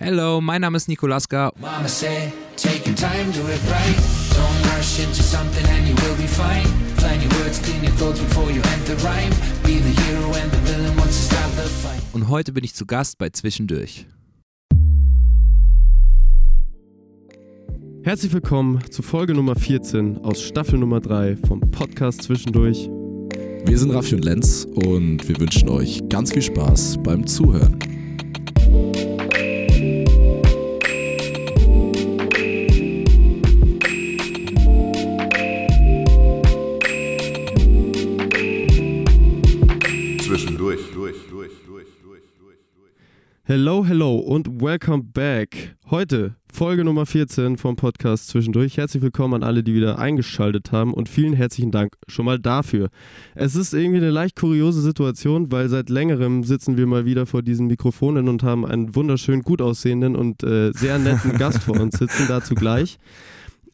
Hello, mein Name ist Nikolaska. Mama said, take your time, do it right. Don't rush into something and you will be fine. Plan your words, clean your thoughts before you enter rhyme. Be the hero and the villain once you start the fight. Und heute bin ich zu Gast bei Zwischendurch. Herzlich willkommen zu Folge Nummer 14 aus Staffel Nummer 3 vom Podcast Zwischendurch. Wir sind Raffi und Lenz und wir wünschen euch ganz viel Spaß beim Zuhören. Hello, hello und welcome back. Heute Folge Nummer 14 vom Podcast Zwischendurch. Herzlich willkommen an alle, die wieder eingeschaltet haben und vielen herzlichen Dank schon mal dafür. Es ist irgendwie eine leicht kuriose Situation, weil seit längerem sitzen wir mal wieder vor diesen Mikrofonen und haben einen wunderschön gut aussehenden und äh, sehr netten Gast vor uns sitzen, dazu gleich.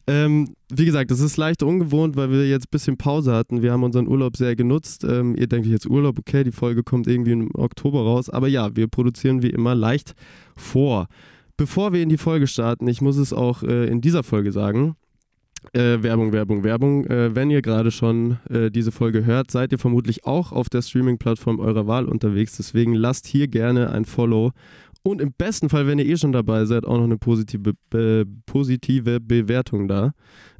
Ähm, wie gesagt, es ist leicht ungewohnt, weil wir jetzt ein bisschen Pause hatten. Wir haben unseren Urlaub sehr genutzt. Ähm, ihr denkt jetzt Urlaub, okay, die Folge kommt irgendwie im Oktober raus. Aber ja, wir produzieren wie immer leicht vor. Bevor wir in die Folge starten, ich muss es auch äh, in dieser Folge sagen, äh, Werbung, Werbung, Werbung. Äh, wenn ihr gerade schon äh, diese Folge hört, seid ihr vermutlich auch auf der Streaming-Plattform eurer Wahl unterwegs. Deswegen lasst hier gerne ein Follow und im besten Fall, wenn ihr eh schon dabei seid, auch noch eine positive, be positive Bewertung da.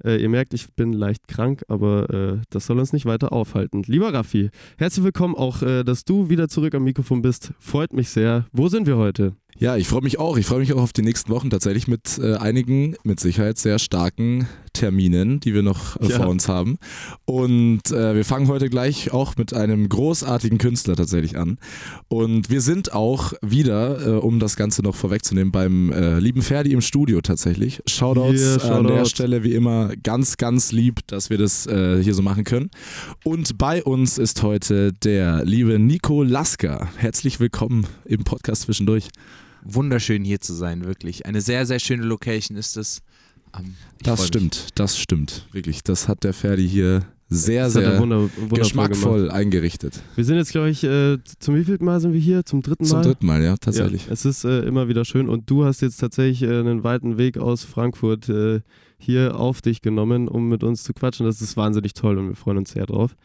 Äh, ihr merkt, ich bin leicht krank, aber äh, das soll uns nicht weiter aufhalten. Lieber Raffi, herzlich willkommen auch, äh, dass du wieder zurück am Mikrofon bist. Freut mich sehr. Wo sind wir heute? Ja, ich freue mich auch. Ich freue mich auch auf die nächsten Wochen tatsächlich mit äh, einigen mit Sicherheit sehr starken Terminen, die wir noch äh, ja. vor uns haben. Und äh, wir fangen heute gleich auch mit einem großartigen Künstler tatsächlich an. Und wir sind auch wieder, äh, um das Ganze noch vorwegzunehmen, beim äh, lieben Ferdi im Studio tatsächlich. Shoutouts yeah, Shoutout. an der Stelle wie immer ganz, ganz lieb, dass wir das äh, hier so machen können. Und bei uns ist heute der liebe Nico Lasker. Herzlich willkommen im Podcast zwischendurch wunderschön hier zu sein, wirklich. Eine sehr, sehr schöne Location ist es. Um, das stimmt, mich. das stimmt, wirklich. Das hat der Ferdi hier sehr, sehr wunder, geschmackvoll gemacht. eingerichtet. Wir sind jetzt, glaube ich, äh, zum wievielten Mal sind wir hier? Zum dritten Mal? Zum dritten Mal, ja, tatsächlich. Ja, es ist äh, immer wieder schön und du hast jetzt tatsächlich äh, einen weiten Weg aus Frankfurt äh, hier auf dich genommen, um mit uns zu quatschen. Das ist wahnsinnig toll und wir freuen uns sehr drauf.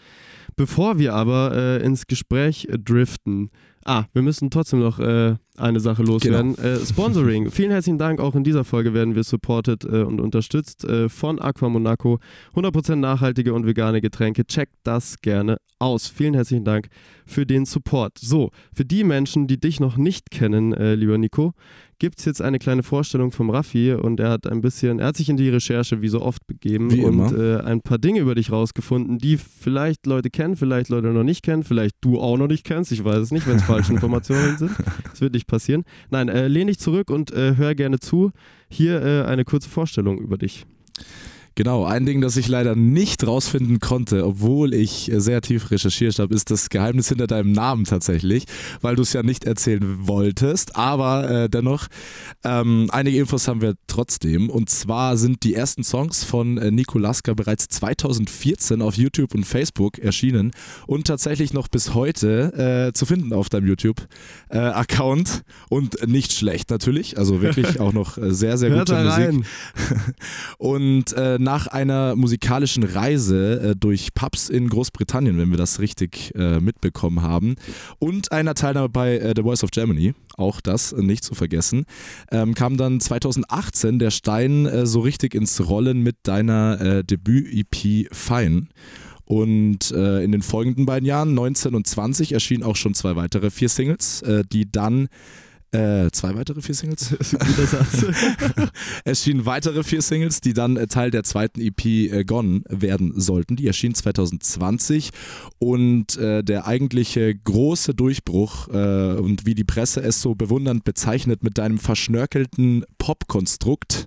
Bevor wir aber äh, ins Gespräch driften, Ah, wir müssen trotzdem noch äh, eine Sache loswerden. Genau. Äh, Sponsoring. Vielen herzlichen Dank. Auch in dieser Folge werden wir supported äh, und unterstützt äh, von Aqua Monaco. 100% nachhaltige und vegane Getränke. Checkt das gerne aus. Vielen herzlichen Dank für den Support. So, für die Menschen, die dich noch nicht kennen, äh, lieber Nico, gibt es jetzt eine kleine Vorstellung vom Raffi und er hat ein bisschen, er hat sich in die Recherche wie so oft begeben wie und äh, ein paar Dinge über dich rausgefunden, die vielleicht Leute kennen, vielleicht Leute noch nicht kennen, vielleicht du auch noch nicht kennst, ich weiß es nicht, wenn es falsche Informationen sind. Das wird nicht passieren. Nein, äh, lehn dich zurück und äh, hör gerne zu. Hier äh, eine kurze Vorstellung über dich. Genau, ein Ding, das ich leider nicht rausfinden konnte, obwohl ich sehr tief recherchiert habe, ist das Geheimnis hinter deinem Namen tatsächlich, weil du es ja nicht erzählen wolltest. Aber äh, dennoch, ähm, einige Infos haben wir trotzdem. Und zwar sind die ersten Songs von äh, Nico Laska bereits 2014 auf YouTube und Facebook erschienen und tatsächlich noch bis heute äh, zu finden auf deinem YouTube-Account. Äh, und nicht schlecht natürlich, also wirklich auch noch äh, sehr, sehr gute Musik. und äh, nach einer musikalischen Reise äh, durch Pubs in Großbritannien, wenn wir das richtig äh, mitbekommen haben, und einer Teilnahme bei äh, The Voice of Germany, auch das nicht zu vergessen, ähm, kam dann 2018 der Stein so richtig ins Rollen mit deiner Debüt-EP Fine. Und äh, in den folgenden beiden Jahren, 19 und 20, erschienen auch schon zwei weitere vier Singles, äh, die dann äh, zwei weitere vier Singles. Guter Satz. erschienen weitere vier Singles, die dann äh, Teil der zweiten EP äh, Gone werden sollten. Die erschienen 2020 und äh, der eigentliche große Durchbruch äh, und wie die Presse es so bewundernd bezeichnet mit deinem verschnörkelten Popkonstrukt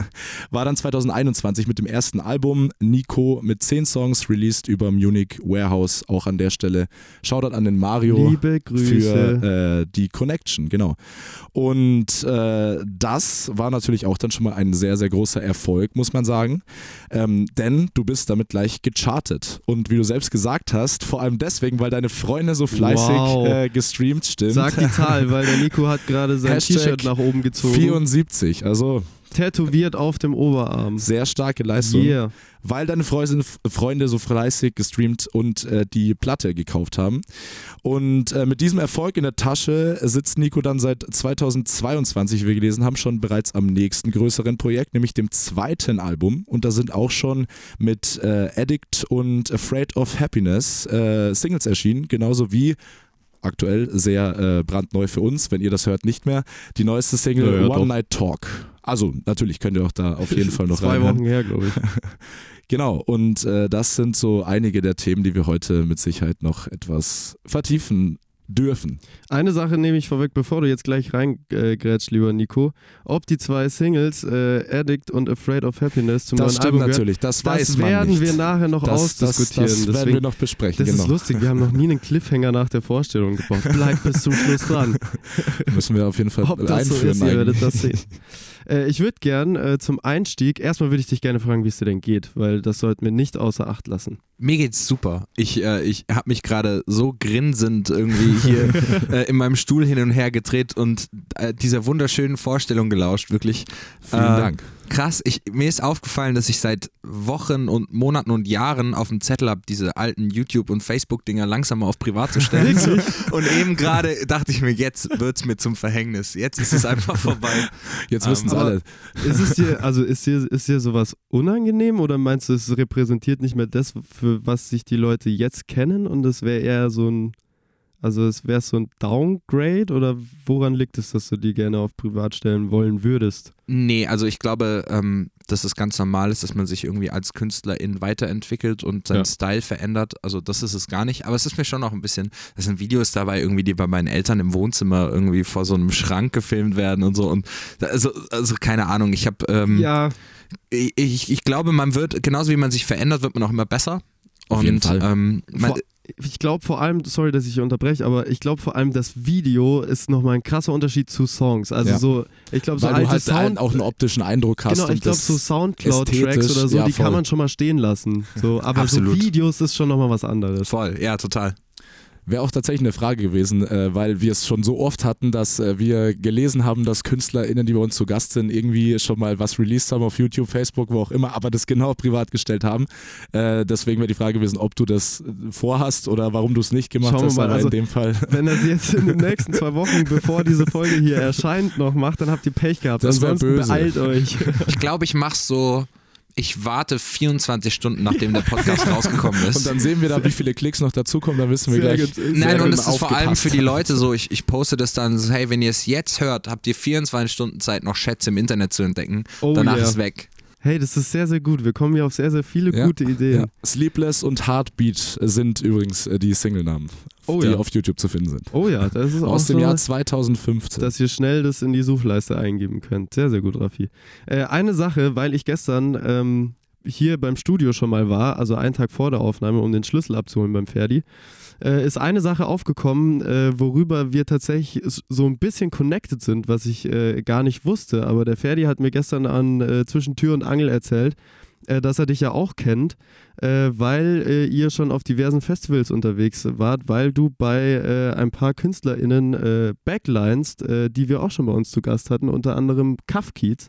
war dann 2021 mit dem ersten Album Nico mit zehn Songs released über Munich Warehouse. Auch an der Stelle Shoutout an den Mario Liebe Grüße. für äh, die Connection, genau. Und äh, das war natürlich auch dann schon mal ein sehr, sehr großer Erfolg, muss man sagen. Ähm, denn du bist damit gleich gechartet. Und wie du selbst gesagt hast, vor allem deswegen, weil deine Freunde so fleißig Wow. äh, gestreamt stimmt. Sag die Zahl, weil der Nico hat gerade sein Hashtag T-Shirt nach oben gezogen. 74, also Tätowiert auf dem Oberarm. sehr starke Leistung. Yeah. weil deine Freunde, Freunde so fleißig gestreamt und äh, die Platte gekauft haben. Und äh, mit diesem Erfolg in der Tasche sitzt Nico dann seit 2022, wie wir gelesen haben, schon bereits am nächsten größeren Projekt, nämlich dem zweiten Album. Und da sind auch schon mit äh, Addict und Afraid of Happiness äh, Singles erschienen, genauso wie aktuell sehr äh, brandneu für uns, wenn ihr das hört, nicht mehr. Die neueste Single Ja, One doch. Night Talk. Also natürlich könnt ihr auch da auf jeden Fall noch Zwei reinhören. Wochen her, glaube ich. Genau, und äh, das sind so einige der Themen, die wir heute mit Sicherheit noch etwas vertiefen dürfen. Eine Sache nehme ich vorweg, bevor du jetzt gleich reingrätscht, lieber Nico. Ob die zwei Singles, äh, Addict und Afraid of Happiness, zum das neuen stimmt Album natürlich, das, weiß das man werden nicht. wir nachher noch das, das, ausdiskutieren. das werden Deswegen, wir noch besprechen, das genau. ist lustig, wir haben noch nie einen Cliffhanger nach der Vorstellung gebraucht. Bleib bis zum Schluss dran. Müssen wir auf jeden Fall Ob das so einführen. ist, ihr werdet das sehen. Äh, ich würde gern äh, zum Einstieg, erstmal würde ich dich gerne fragen, wie es dir denn geht, weil das sollten wir nicht außer Acht lassen. Mir geht's super. Ich, äh, ich habe mich gerade so grinsend irgendwie hier äh, in meinem Stuhl hin und her gedreht und äh, dieser wunderschönen Vorstellung gelauscht, wirklich. Vielen Äh, Dank. Krass, ich, mir ist aufgefallen, dass ich seit Wochen und Monaten und Jahren auf dem Zettel habe, diese alten YouTube- und Facebook-Dinger langsam mal auf privat zu stellen. und eben gerade dachte ich mir, jetzt wird's mir zum Verhängnis. Jetzt ist es einfach vorbei. Jetzt ähm, wissen es aber- alle. Ist es dir, also ist dir, ist dir sowas unangenehm oder meinst du, es repräsentiert nicht mehr das, für was sich die Leute jetzt kennen und es wäre eher so ein, also es wäre so ein Downgrade oder woran liegt es, dass du die gerne auf privat stellen wollen würdest? Nee, also ich glaube, ähm, dass es ganz normal ist, dass man sich irgendwie als Künstlerin weiterentwickelt und seinen Ja. Style verändert. Also das ist es gar nicht. Aber es ist mir schon noch ein bisschen, das sind Videos dabei irgendwie, die bei meinen Eltern im Wohnzimmer irgendwie vor so einem Schrank gefilmt werden und so. Und also, also keine Ahnung, ich habe, ähm, Ja, ich, ich, ich glaube, man wird, genauso wie man sich verändert, wird man auch immer besser. Auf und, jeden Fall. Ähm, man, ich glaube vor allem, sorry, dass ich hier unterbreche, aber ich glaube vor allem, das Video ist nochmal ein krasser Unterschied zu Songs. Also Ja. so, ich glaube, so Weil alte du halt Sound, auch einen optischen Eindruck hast. Genau, ich glaube, so Soundcloud-Tracks oder so, ja, die voll. kann man schon mal stehen lassen. So, aber so Absolut. Videos ist schon nochmal was anderes. voll, ja, total. Wäre auch tatsächlich eine Frage gewesen, äh, weil wir es schon so oft hatten, dass äh, wir gelesen haben, dass KünstlerInnen, die bei uns zu Gast sind, irgendwie schon mal was released haben auf YouTube, Facebook, wo auch immer, aber das genau privat gestellt haben. Äh, deswegen wäre die Frage gewesen, ob du das äh, vorhast oder warum du es nicht gemacht Schauen wir hast, mal, aber also- in dem Fall. Wenn er sie jetzt in den nächsten zwei Wochen, bevor diese Folge hier erscheint, noch macht, dann habt ihr Pech gehabt. Das Ansonsten böse. beeilt euch. Ich glaube, ich mache so, ich warte 24 Stunden, nachdem der Podcast rausgekommen ist. Und dann sehen wir da, wie viele Klicks noch dazukommen, dann wissen wir Sehr gleich. gut. Nein, und es ist vor allem für die Leute so, ich, ich poste das dann so, hey, wenn ihr es jetzt hört, habt ihr 24 Stunden Zeit, noch Schätze im Internet zu entdecken. Oh Danach ja. ist weg. Hey, das ist sehr, sehr gut. Wir kommen hier auf sehr, sehr viele Ja. gute Ideen. Ja. Sleepless und Heartbeat sind übrigens äh, die Singlenamen, Oh die ja. auf YouTube zu finden sind. Oh ja, das ist auch Aus dem so, Jahr 2015. dass ihr schnell das in die Suchleiste eingeben könnt. Sehr, sehr gut, Raffi. Äh, eine Sache, weil ich gestern ähm, hier beim Studio schon mal war, also einen Tag vor der Aufnahme, um den Schlüssel abzuholen beim Ferdi, äh, ist eine Sache aufgekommen, äh, worüber wir tatsächlich so ein bisschen connected sind, was ich äh, gar nicht wusste. Aber der Ferdi hat mir gestern an äh, zwischen Tür und Angel erzählt, äh, dass er dich ja auch kennt, äh, weil äh, ihr schon auf diversen Festivals unterwegs wart, weil du bei äh, ein paar KünstlerInnen äh, backlinest, äh, die wir auch schon bei uns zu Gast hatten, unter anderem Kafkiez.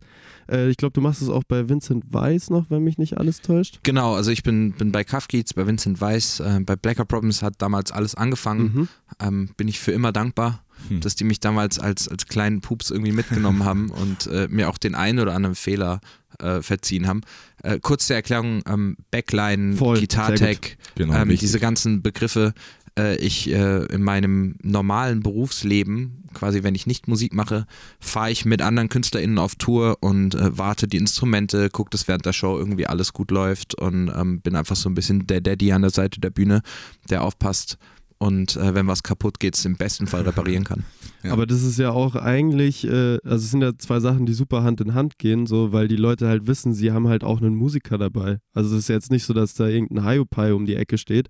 Ich glaube, du machst es auch bei Vincent Weiss noch, wenn mich nicht alles täuscht. Genau, also ich bin, bin bei Kafkiez, bei Vincent Weiss, bei Blacker Problems hat damals alles angefangen. Mhm. Ähm, bin ich für immer dankbar, Hm. dass die mich damals als, als kleinen Pups irgendwie mitgenommen haben und äh, mir auch den einen oder anderen Fehler äh, verziehen haben. Äh, kurz zur Erklärung, ähm, Backline, Voll, Gitartech, Genau, ähm, diese ganzen Begriffe, äh, ich äh, in meinem normalen Berufsleben, quasi wenn ich nicht Musik mache, fahre ich mit anderen KünstlerInnen auf Tour und äh, warte die Instrumente, gucke, dass während der Show irgendwie alles gut läuft und ähm, bin einfach so ein bisschen der Daddy an der Seite der Bühne, der aufpasst und äh, wenn was kaputt geht, es im besten Fall reparieren kann. Ja. Aber das ist ja auch eigentlich, äh, also es sind ja zwei Sachen, die super Hand in Hand gehen, so, weil die Leute halt wissen, sie haben halt auch einen Musiker dabei. Also es ist jetzt nicht so, dass da irgendein Hiopai um die Ecke steht,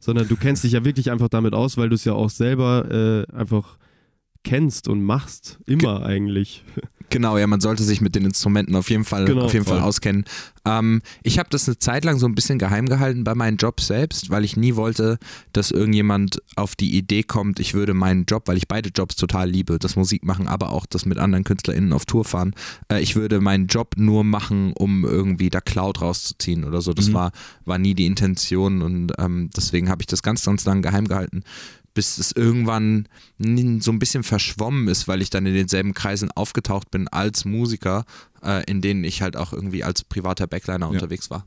sondern du kennst dich ja wirklich einfach damit aus, weil du es ja auch selber äh, einfach kennst und machst. Immer Ge eigentlich. Genau, ja, man sollte sich mit den Instrumenten auf jeden Fall, genau, auf jeden Fall auskennen. Ähm, ich habe das eine Zeit lang so ein bisschen geheim gehalten bei meinen Jobs selbst, weil ich nie wollte, dass irgendjemand auf die Idee kommt, ich würde meinen Job, weil ich beide Jobs total liebe, das Musik machen, aber auch das mit anderen KünstlerInnen auf Tour fahren, äh, ich würde meinen Job nur machen, um irgendwie da Cloud rauszuziehen oder so. Das mhm. war, war nie die Intention und ähm, deswegen habe ich das ganz, ganz lang geheim gehalten bis es irgendwann so ein bisschen verschwommen ist, weil ich dann in denselben Kreisen aufgetaucht bin als Musiker, äh, in denen ich halt auch irgendwie als privater Backliner ja. unterwegs war.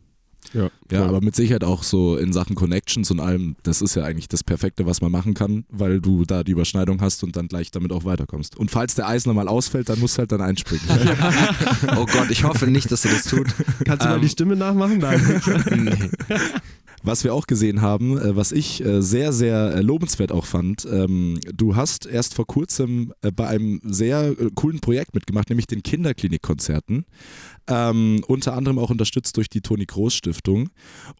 Ja, ja, aber mit Sicherheit auch so in Sachen Connections und allem, das ist ja eigentlich das Perfekte, was man machen kann, weil du da die Überschneidung hast und dann gleich damit auch weiterkommst. Und falls der Eis nochmal ausfällt, dann musst du halt dann einspringen. oh Gott, ich hoffe nicht, dass du das tut. Kannst du ähm, mal die Stimme nachmachen? Nein. nee. Was wir auch gesehen haben, äh, was ich äh, sehr, sehr äh, lobenswert auch fand, ähm, du hast erst vor kurzem bei einem sehr coolen Projekt mitgemacht, nämlich den Kinderklinikkonzerten. Ähm, unter anderem auch unterstützt durch die Toni Groß Stiftung.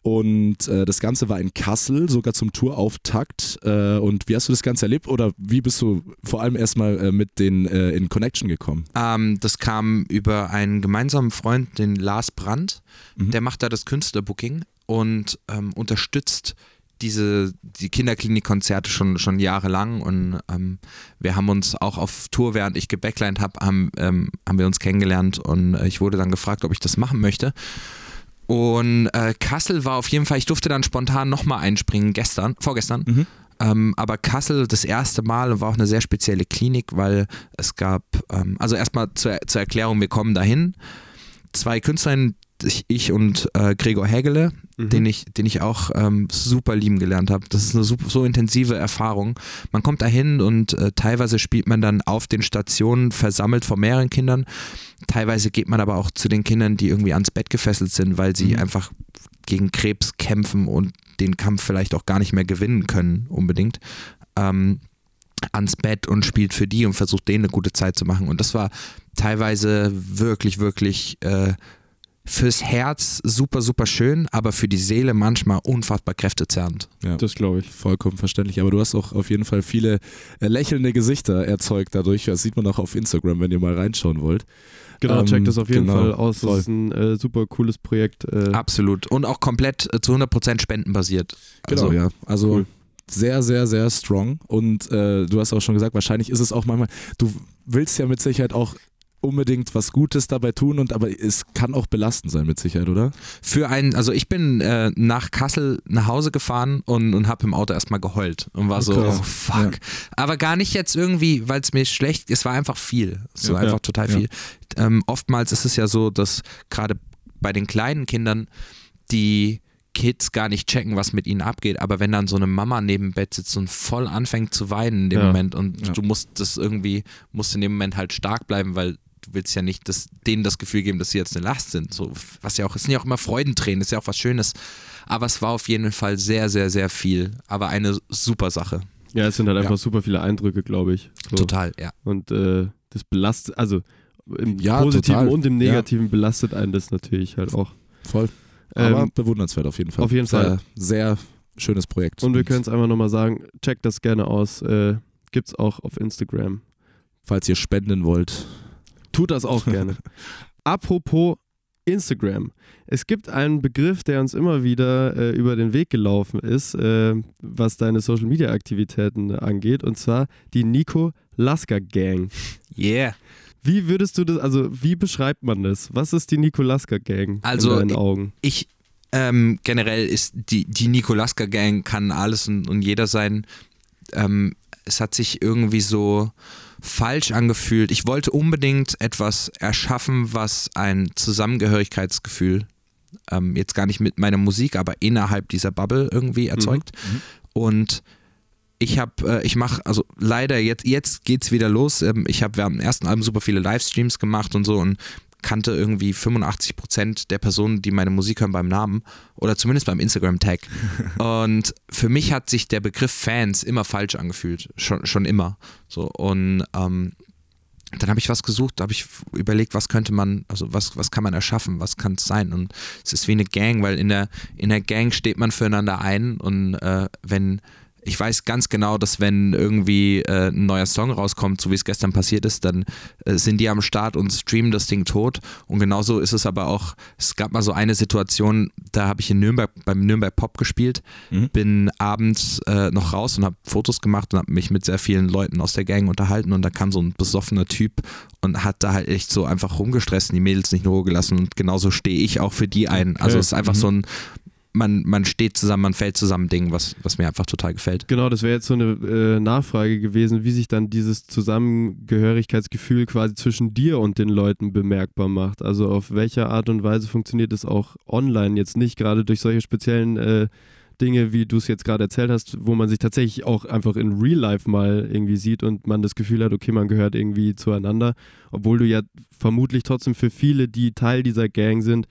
Und äh, das Ganze war in Kassel, sogar zum Tourauftakt. Äh, und wie hast du das Ganze erlebt oder wie bist du vor allem erstmal äh, mit den in Connection gekommen? Ähm, das kam über einen gemeinsamen Freund, den Lars Brandt. Mhm. Der macht da das Künstlerbooking und ähm, unterstützt diese die Kinderklinikkonzerte schon schon jahrelang und ähm, wir haben uns auch auf Tour, während ich gebacklined habe, haben, ähm, haben wir uns kennengelernt und äh, ich wurde dann gefragt, ob ich das machen möchte. Und äh, Kassel war auf jeden Fall, ich durfte dann spontan nochmal einspringen, gestern, vorgestern. Mhm. Ähm, aber Kassel das erste Mal war auch eine sehr spezielle Klinik, weil es gab, ähm, also erstmal zur, zur Erklärung, wir kommen dahin. Zwei Künstlerinnen, ich und äh, Gregor Hägele, mhm. den, ich, den ich auch ähm, super lieben gelernt habe. Das ist eine super, so intensive Erfahrung. Man kommt dahin und äh, teilweise spielt man dann auf den Stationen versammelt vor mehreren Kindern. Teilweise geht man aber auch zu den Kindern, die irgendwie ans Bett gefesselt sind, weil sie mhm. einfach gegen Krebs kämpfen und den Kampf vielleicht auch gar nicht mehr gewinnen können, unbedingt. Ähm, ans Bett und spielt für die und versucht denen eine gute Zeit zu machen. Und das war teilweise wirklich, wirklich äh, fürs Herz super, super schön, aber für die Seele manchmal unfassbar kräftezerrend. Ja, das glaube ich. Vollkommen verständlich. Aber du hast auch auf jeden Fall viele äh, lächelnde Gesichter erzeugt dadurch. Das sieht man auch auf Instagram, wenn ihr mal reinschauen wollt. Genau, ähm, check das auf jeden genau, Fall aus. Das ist ein äh, super cooles Projekt. Äh. Absolut. Und auch komplett äh, zu 100% spendenbasiert. Genau, also, ja. Also cool. sehr, sehr, sehr strong. Und äh, du hast auch schon gesagt, wahrscheinlich ist es auch manchmal, du willst ja mit Sicherheit auch unbedingt was Gutes dabei tun und aber es kann auch belastend sein mit Sicherheit, oder? Für einen, also ich bin äh, nach Kassel nach Hause gefahren und, und habe im Auto erstmal geheult und war oh, so, oh fuck. Ja. Aber gar nicht jetzt irgendwie, weil es mir schlecht, es war einfach viel. Es war ja, einfach total viel. Ähm, oftmals ist es ja so, dass gerade bei den kleinen Kindern die Kids gar nicht checken, was mit ihnen abgeht, aber wenn dann so eine Mama neben dem Bett sitzt und voll anfängt zu weinen in dem Moment und du musst das irgendwie, musst in dem Moment halt stark bleiben, weil du willst ja nicht das, denen das Gefühl geben, dass sie jetzt eine Last sind. So, was ja auch, es sind ja auch immer Freudentränen, ist ja auch was Schönes. Aber es war auf jeden Fall sehr, sehr, sehr viel. Aber eine super Sache. Ja, es sind halt einfach ja. super viele Eindrücke, glaube ich. So. Total, ja. Und äh, das belastet, also im ja, Positiven total. und im Negativen ja. belastet einen das natürlich halt auch. Voll. Aber ähm, bewundernswert auf jeden Fall. Auf jeden Fall. Sehr, sehr schönes Projekt. Und wir können es einfach nochmal sagen, checkt das gerne aus. Äh, Gibt es auch auf Instagram. Falls ihr spenden wollt. Tut das auch gerne. Apropos Instagram. Es gibt einen Begriff, der uns immer wieder äh, über den Weg gelaufen ist, äh, was deine Social Media Aktivitäten angeht, und zwar die Nico Lasker Gang. Yeah. Wie würdest du das, also wie beschreibt man das? Was ist die Nico Lasker Gang also in deinen Augen? Ich, ähm, generell ist die, die Nico Lasker Gang kann alles und, und jeder sein. Ähm, es hat sich irgendwie so falsch angefühlt. Ich wollte unbedingt etwas erschaffen, was ein Zusammengehörigkeitsgefühl ähm, jetzt gar nicht mit meiner Musik, aber innerhalb dieser Bubble irgendwie erzeugt. Mhm. mhm. Und ich habe, äh, ich mache, also leider jetzt, jetzt geht's wieder los. Ähm, ich habe während dem ersten Album super viele Livestreams gemacht und so und kannte irgendwie 85 Prozent der Personen, die meine Musik hören, beim Namen oder zumindest beim Instagram-Tag. und für mich hat sich der Begriff Fans immer falsch angefühlt, schon, schon immer. So und ähm, dann habe ich was gesucht, habe ich überlegt, was könnte man, also was, was kann man erschaffen, was kann es sein? Und es ist wie eine Gang, weil in der, in der Gang steht man füreinander ein und äh, wenn ich weiß ganz genau, dass wenn irgendwie äh, ein neuer Song rauskommt, so wie es gestern passiert ist, dann äh, sind die am Start und streamen das Ding tot. Und genauso ist es aber auch, es gab mal so eine Situation, da habe ich in Nürnberg beim Nürnberg Pop gespielt, Mhm. bin abends äh, noch raus und habe Fotos gemacht und habe mich mit sehr vielen Leuten aus der Gang unterhalten und da kam so ein besoffener Typ und hat da halt echt so einfach rumgestresst und die Mädels nicht in Ruhe gelassen und genauso stehe ich auch für die ein. Also es ist einfach Mhm. so ein man, man steht zusammen, man fällt zusammen Ding, was, was mir einfach total gefällt. Genau, das wäre jetzt so eine äh, Nachfrage gewesen, wie sich dann dieses Zusammengehörigkeitsgefühl quasi zwischen dir und den Leuten bemerkbar macht. Also auf welcher Art und Weise funktioniert es auch online jetzt nicht, gerade durch solche speziellen äh, Dinge, wie du es jetzt gerade erzählt hast, wo man sich tatsächlich auch einfach in Real Life mal irgendwie sieht und man das Gefühl hat, okay, man gehört irgendwie zueinander, obwohl du ja vermutlich trotzdem für viele, die Teil dieser Gang sind,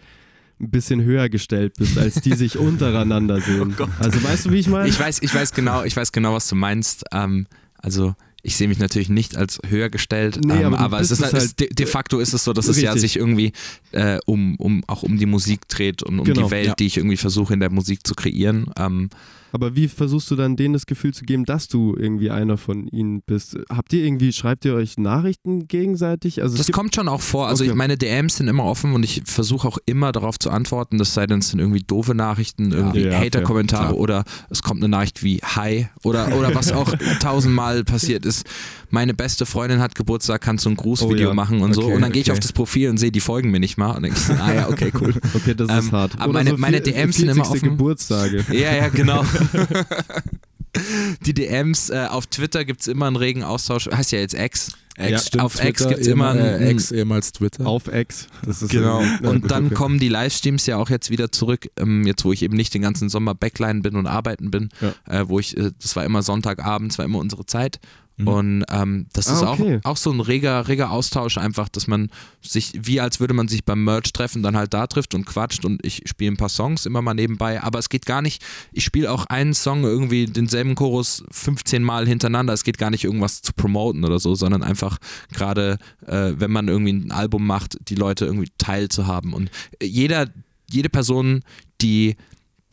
ein bisschen höher gestellt bist, als die sich untereinander sehen. Gott. also weißt du, wie ich meine? Ich weiß, ich weiß genau, ich weiß genau, was du meinst. Ähm, also ich sehe mich natürlich nicht als höher gestellt, Nee, ähm, aber aber es ist, es halt, halt- de, de facto ist es so, dass es ja Richtig. sich irgendwie äh, um, um auch um die Musik dreht und um Genau, die Welt, ja. die ich irgendwie versuche in der Musik zu kreieren. Ähm, Aber wie versuchst du dann denen das Gefühl zu geben, dass du irgendwie einer von ihnen bist? Habt ihr irgendwie, schreibt ihr euch Nachrichten gegenseitig? Also Das kommt schon auch vor. Also Okay. ich meine DMs sind immer offen und ich versuche auch immer darauf zu antworten, das sei denn, es sind irgendwie doofe Nachrichten, irgendwie Ja, Hater-Kommentare fair, oder es kommt eine Nachricht wie Hi oder, oder was auch tausendmal passiert ist. Meine beste Freundin hat Geburtstag, kannst du ein Grußvideo Oh ja. machen und so. Okay, Und dann gehe ich okay. auf das Profil und sehe, die folgen mir nicht mal. Und denke ich, ah ja, okay, cool. okay, das ist Ähm, hart. aber meine- meine vier- DMs sind immer 40. offen. Geburtstage. Ja, ja, genau. Die DMs äh, auf Twitter gibt es immer einen regen Austausch. Heißt ja jetzt X. Ex, Ja, stimmt, auf X Twitter, gibt's immer ehem- ein- äh, Ex, ehemals Twitter. Auf Ex. Das ist Genau. Und dann okay. kommen die Livestreams ja auch jetzt wieder zurück, ähm, jetzt wo ich eben nicht den ganzen Sommer Backline bin und arbeiten bin, Ja. äh, wo ich, äh, das war immer Sonntagabend, das war immer unsere Zeit. Mhm. Und ähm, das Ah, ist okay. auch, auch so ein reger, reger Austausch einfach, dass man sich, wie als würde man sich beim Merch treffen, dann halt da trifft und quatscht und ich spiele ein paar Songs immer mal nebenbei, aber es geht gar nicht, ich spiele auch einen Song irgendwie denselben Chorus 15 Mal hintereinander, es geht gar nicht irgendwas zu promoten oder so, sondern einfach gerade, äh, wenn man irgendwie ein Album macht, die Leute irgendwie teilzuhaben und jeder, jede Person, die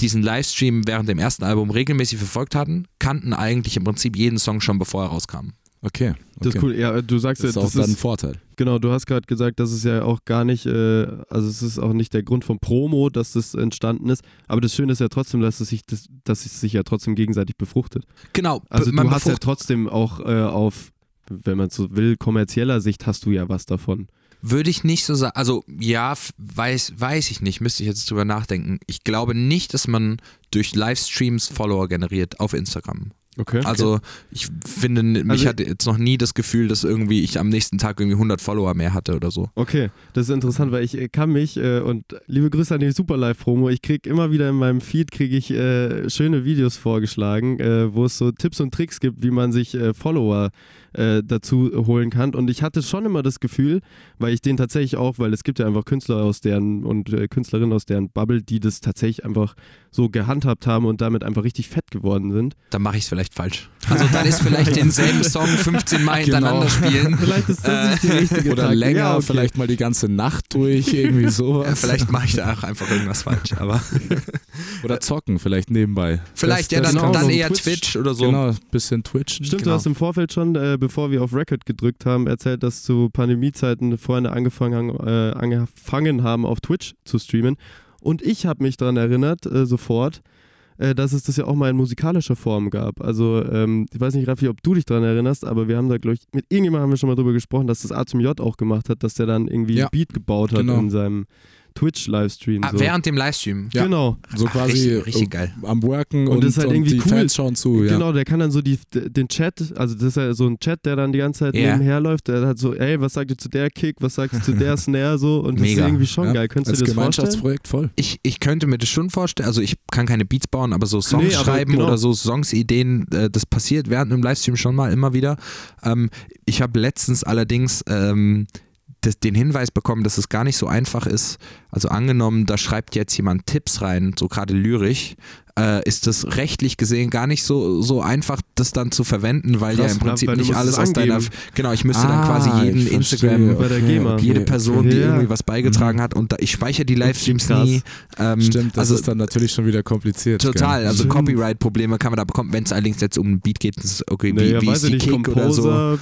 diesen Livestream während dem ersten Album regelmäßig verfolgt hatten, kannten eigentlich im Prinzip jeden Song schon bevor er rauskam. Okay, okay. Das ist cool. Ja, du sagst Das ja, ist auch das dann ein ist, Vorteil. genau, du hast gerade gesagt, das ist ja auch gar nicht, äh, also es ist auch nicht der Grund vom Promo, dass das entstanden ist. Aber das Schöne ist ja trotzdem, dass es sich, das, dass es sich ja trotzdem gegenseitig befruchtet. Genau, Also man du hast ja trotzdem auch äh, auf, wenn man so will, kommerzieller Sicht hast du ja was davon. Würde ich nicht so sagen. Also ja, weiß, weiß ich nicht, müsste ich jetzt drüber nachdenken. Ich glaube nicht, dass man durch Livestreams Follower generiert auf Instagram. Okay. Also ich finde, mich Also- hatte jetzt noch nie das Gefühl, dass irgendwie ich am nächsten Tag irgendwie 100 Follower mehr hatte oder so. Okay, das ist interessant, weil ich äh, kann mich äh, und liebe Grüße an die Superlive-Promo, ich kriege immer wieder in meinem Feed kriege ich äh, schöne Videos vorgeschlagen, äh, wo es so Tipps und Tricks gibt, wie man sich äh, Follower äh, dazu holen kann und ich hatte schon immer das Gefühl, weil ich den tatsächlich auch, weil es gibt ja einfach Künstler aus deren und äh, Künstlerinnen aus deren Bubble, die das tatsächlich einfach so gehandhabt haben und damit einfach richtig fett geworden sind. Dann mache ich es vielleicht falsch. Also dann ist vielleicht denselben Song 15 Mal hintereinander Genau. spielen. Vielleicht ist das nicht die richtige Oder Taktik. länger, ja, okay. vielleicht mal die ganze Nacht durch, irgendwie sowas. Ja, vielleicht mache ich da auch einfach irgendwas falsch. Aber Oder zocken, vielleicht nebenbei. vielleicht Das- ja das dann, genau, kann dann eher Twitch- Twitch oder so. Genau, bisschen Twitch. Stimmt, Genau. du hast im Vorfeld schon, äh, bevor wir auf Record gedrückt haben, erzählt, dass zu Pandemiezeiten Freunde angefangen, äh, angefangen haben, auf Twitch zu streamen. Und ich habe mich daran erinnert, äh, sofort, äh, dass es das ja auch mal in musikalischer Form gab. Also, ähm, ich weiß nicht, Raffi, ob du dich daran erinnerst, aber wir haben da, glaube ich, mit irgendjemandem haben wir schon mal drüber gesprochen, dass das A zum J auch gemacht hat, dass der dann irgendwie Ja, ein Beat gebaut hat genau. in seinem Twitch-Livestream. Ah, so. während dem Livestream. Ja. Genau. So Ach, quasi richtig- richtig geil. am Worken Und und, das ist halt und irgendwie die cool. Fans schauen zu. Ja. Genau, der kann dann so die, den Chat, also das ist ja so ein Chat, der dann die ganze Zeit Ja. nebenher läuft, der hat so, ey, was sagt ihr zu der Kick, was sagt ihr zu der Snare so und das Mega. ist irgendwie schon Ja, geil. Könntest Als du dir das vorstellen? Gemeinschaftsprojekt voll. Ich, ich könnte mir das schon vorstellen, also ich kann keine Beats bauen, aber so Songs Nee, aber schreiben genau. oder so Songs-Ideen, äh, das passiert während einem Livestream schon mal immer wieder. Ähm, ich habe letztens allerdings ähm, das, den Hinweis bekommen, dass es gar nicht so einfach ist. Also angenommen, da schreibt jetzt jemand Tipps rein, so gerade lyrisch, äh, ist das rechtlich gesehen gar nicht so, so einfach, das dann zu verwenden, weil Krass, ja im Prinzip weil du nicht alles es aus deiner. Genau, ich müsste dann Ah, quasi jeden. Instagram, Okay, okay. jede Person, die Ja. irgendwie was beigetragen hat und da, ich speichere die Livestreams nie. Ähm, Stimmt, das also ist dann natürlich schon wieder kompliziert. Total, gell? also. Copyright-Probleme kann man da bekommen, wenn es allerdings jetzt um ein Beat geht, ist okay, wie, wie weiß ist die nicht, Kick oder so.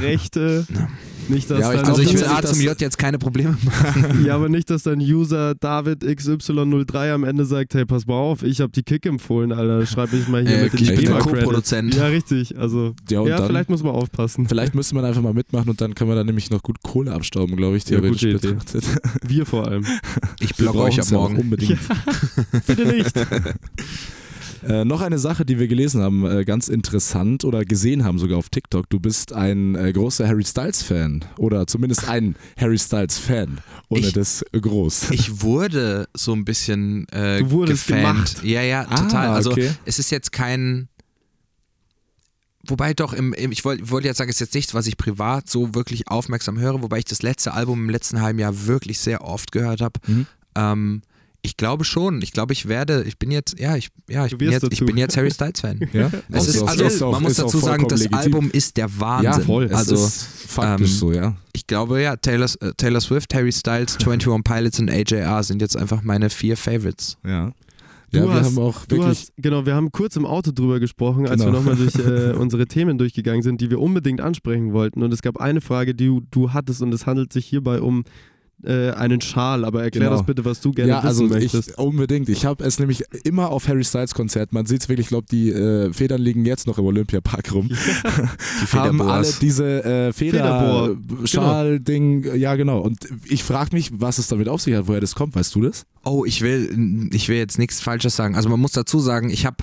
Rechte, nicht, dass Ja, aber ich dann, Also ich will A zum J jetzt keine Probleme machen. ja, aber nicht, dass dein User David XY03 am Ende sagt, hey, pass mal auf, ich habe die Kick empfohlen, Alter, schreib mich mal hier Äh, mit in ich die bin der. Co-Produzent. Ja, richtig, also Ja, und ja, dann- vielleicht muss man aufpassen. Vielleicht müsste man einfach mal mitmachen und dann können wir da nämlich noch gut Kohle abstauben, glaube ich, Ja, theoretisch gute Idee. betrachtet. Wir vor allem. Ich blogge euch ab ja morgen. unbedingt. Bitte nicht. Äh, noch eine Sache, die wir gelesen haben, äh, ganz interessant oder gesehen haben sogar auf TikTok. Du bist ein äh, großer Harry Styles-Fan oder zumindest ein Harry Styles-Fan, ohne Ich- das groß. Ich wurde so ein bisschen äh, Du wurdest gefannt. gemacht. Ja, ja, total. Ah, Also okay. es ist jetzt kein. Wobei doch, im, im, ich wollte wollt jetzt sagen, es ist jetzt nichts, was ich privat so wirklich aufmerksam höre, wobei ich das letzte Album im letzten halben Jahr wirklich sehr oft gehört habe. Mhm. Ähm, ich glaube schon. Ich glaube, ich werde, ich bin jetzt, ja, ich, ja, ich, bin jetzt, ich bin jetzt Harry Styles-Fan. Ja? Es ist, auch- also, auch- man muss ist dazu sagen, das legitim. Album ist der Wahnsinn. Ja, voll. Es Also, ist faktisch ähm, so, ja. ich glaube, ja, Taylor, äh, Taylor Swift, Harry Styles, 21 Pilots und AJR sind jetzt einfach meine vier Favorites. Ja, Du ja wir hast- haben auch Du wirklich. hast, genau, wir haben kurz im Auto drüber gesprochen, als Genau. wir nochmal durch äh, unsere Themen durchgegangen sind, die wir unbedingt ansprechen wollten. Und es gab eine Frage, die du, du hattest, und es handelt sich hierbei um einen Schal. Aber erklär Genau. das bitte, was du gerne ja, wissen also möchtest. ich, unbedingt. Ich habe es nämlich immer auf Harry Styles Konzert. Man sieht es wirklich, ich glaube, die äh, Federn liegen jetzt noch im Olympiapark rum. Die haben alle diese äh, Feder, Schal-Ding, ja genau. Und ich frage mich, was es damit auf sich hat, woher das kommt, weißt du das? Oh, ich will, ich will jetzt nichts Falsches sagen. Also man muss dazu sagen, ich habe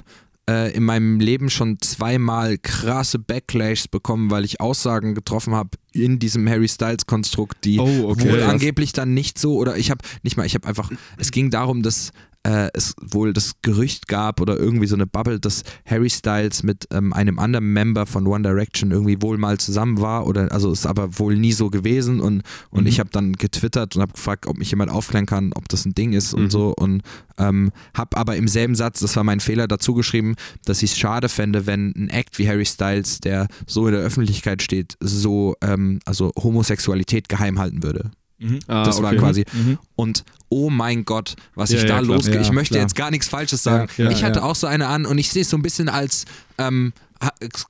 äh, in meinem Leben schon zweimal krasse Backlashs bekommen, weil ich Aussagen getroffen habe in diesem Harry Styles Konstrukt, die Oh, okay. wohl angeblich dann nicht so oder ich habe nicht mal, ich habe einfach, es ging darum, dass äh, es wohl das Gerücht gab oder irgendwie so eine Bubble, dass Harry Styles mit ähm, einem anderen Member von One Direction irgendwie wohl mal zusammen war oder also ist aber wohl nie so gewesen und, und Mhm. ich habe dann getwittert und habe gefragt, ob mich jemand aufklären kann, ob das ein Ding ist Mhm. und so und ähm, habe aber im selben Satz, das war mein Fehler, dazu geschrieben, dass ich es schade fände, wenn ein Act wie Harry Styles, der so in der Öffentlichkeit steht, so ähm, also Homosexualität geheim halten würde. Ah, das war okay. quasi Mhm. und oh mein Gott, was Ja, ich ja, da klar. losgehe. Ja, ich möchte klar. jetzt gar nichts Falsches sagen. Ja, ja, ich hatte ja. auch so eine an und ich sehe es so ein bisschen als ähm,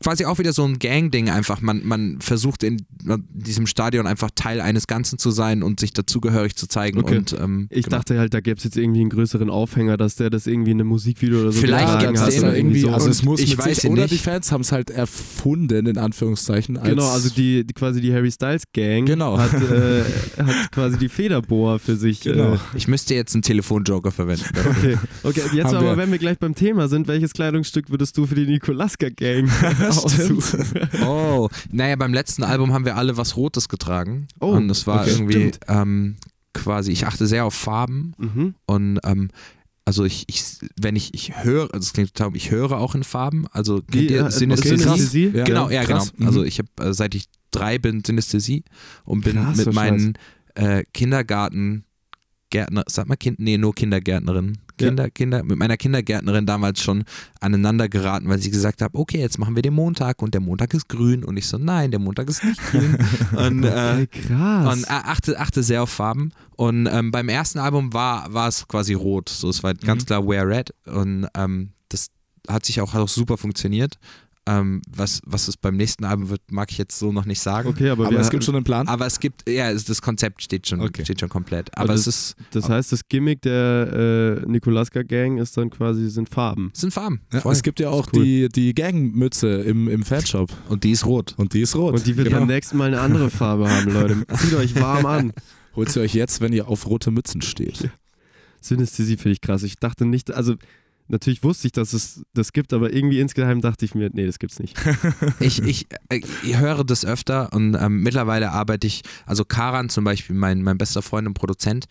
quasi auch wieder so ein Gang-Ding einfach. Man, man versucht in diesem Stadion einfach Teil eines Ganzen zu sein und sich dazugehörig zu zeigen. Okay. Und, ähm, Ich genau. dachte halt, da gäbe es jetzt irgendwie einen größeren Aufhänger, dass der das irgendwie in einem Musikvideo oder so Vielleicht getragen gibt's hat den oder irgendwie, so. also es muss Ich mit weiß sich, oder nicht. die Fans haben es halt erfunden, in Anführungszeichen. Als, Genau, also die, die quasi die Harry Styles Gang Genau. hat, äh, hat quasi die Federbohr für sich. Genau. Äh, Ich müsste jetzt einen Telefonjoker verwenden. okay, okay, jetzt Haben aber, wir. wenn wir gleich beim Thema sind, welches Kleidungsstück würdest du für die Nikolaska Gang aussuchen? Oh, naja, beim letzten Album haben wir alle was Rotes getragen. Oh, und es war okay. irgendwie ähm, quasi, ich achte sehr auf Farben Mhm. und ähm, also ich, ich, wenn ich, ich höre, also es klingt total, ich höre auch in Farben, also kennt ihr äh, Synästhesie? Ja, Genau, ja, krass. genau. Also Mhm. ich habe, äh, seit ich drei bin, Synästhesie und bin Krasser mit meinen äh, Kindergarten Gärtner, sag mal Kind, nee, nur Kindergärtnerin. Ja. Kinder, Kinder, mit meiner Kindergärtnerin damals schon aneinander geraten, weil sie gesagt hat, okay, jetzt machen wir den Montag und der Montag ist grün und ich so, nein, der Montag ist nicht grün. und äh, krass. und äh, achte, achte sehr auf Farben. Und ähm, beim ersten Album war, war es quasi rot. So, es war ganz Mhm. klar Wear Red. Und ähm, das hat sich auch, hat auch super funktioniert. Ähm, was, was es beim nächsten Album wird, mag ich jetzt so noch nicht sagen. okay, aber, Aber es gibt schon einen Plan. Aber es gibt, ja, es- das Konzept steht schon, Okay. steht schon komplett. Aber Aber es ist, Das heißt, das Gimmick der äh, Nikolaska Gang ist dann quasi sind Farben. es sind Farben. Ja, es gibt ja auch cool. die, die Gangmütze im, im Fanshop Und die ist rot. und die ist rot. Und die wird Genau. beim nächsten Mal eine andere Farbe haben, Leute. Zieht euch warm an. Holt sie euch jetzt, wenn ihr auf rote Mützen steht. Synästhesie finde ich krass. Ich dachte nicht, also natürlich wusste ich, dass es das gibt, aber irgendwie insgeheim dachte ich mir, nee, das gibt's nicht. Ich, ich, ich höre das öfter und ähm, mittlerweile arbeite ich, also Karan zum Beispiel, mein, mein bester Freund und Produzent,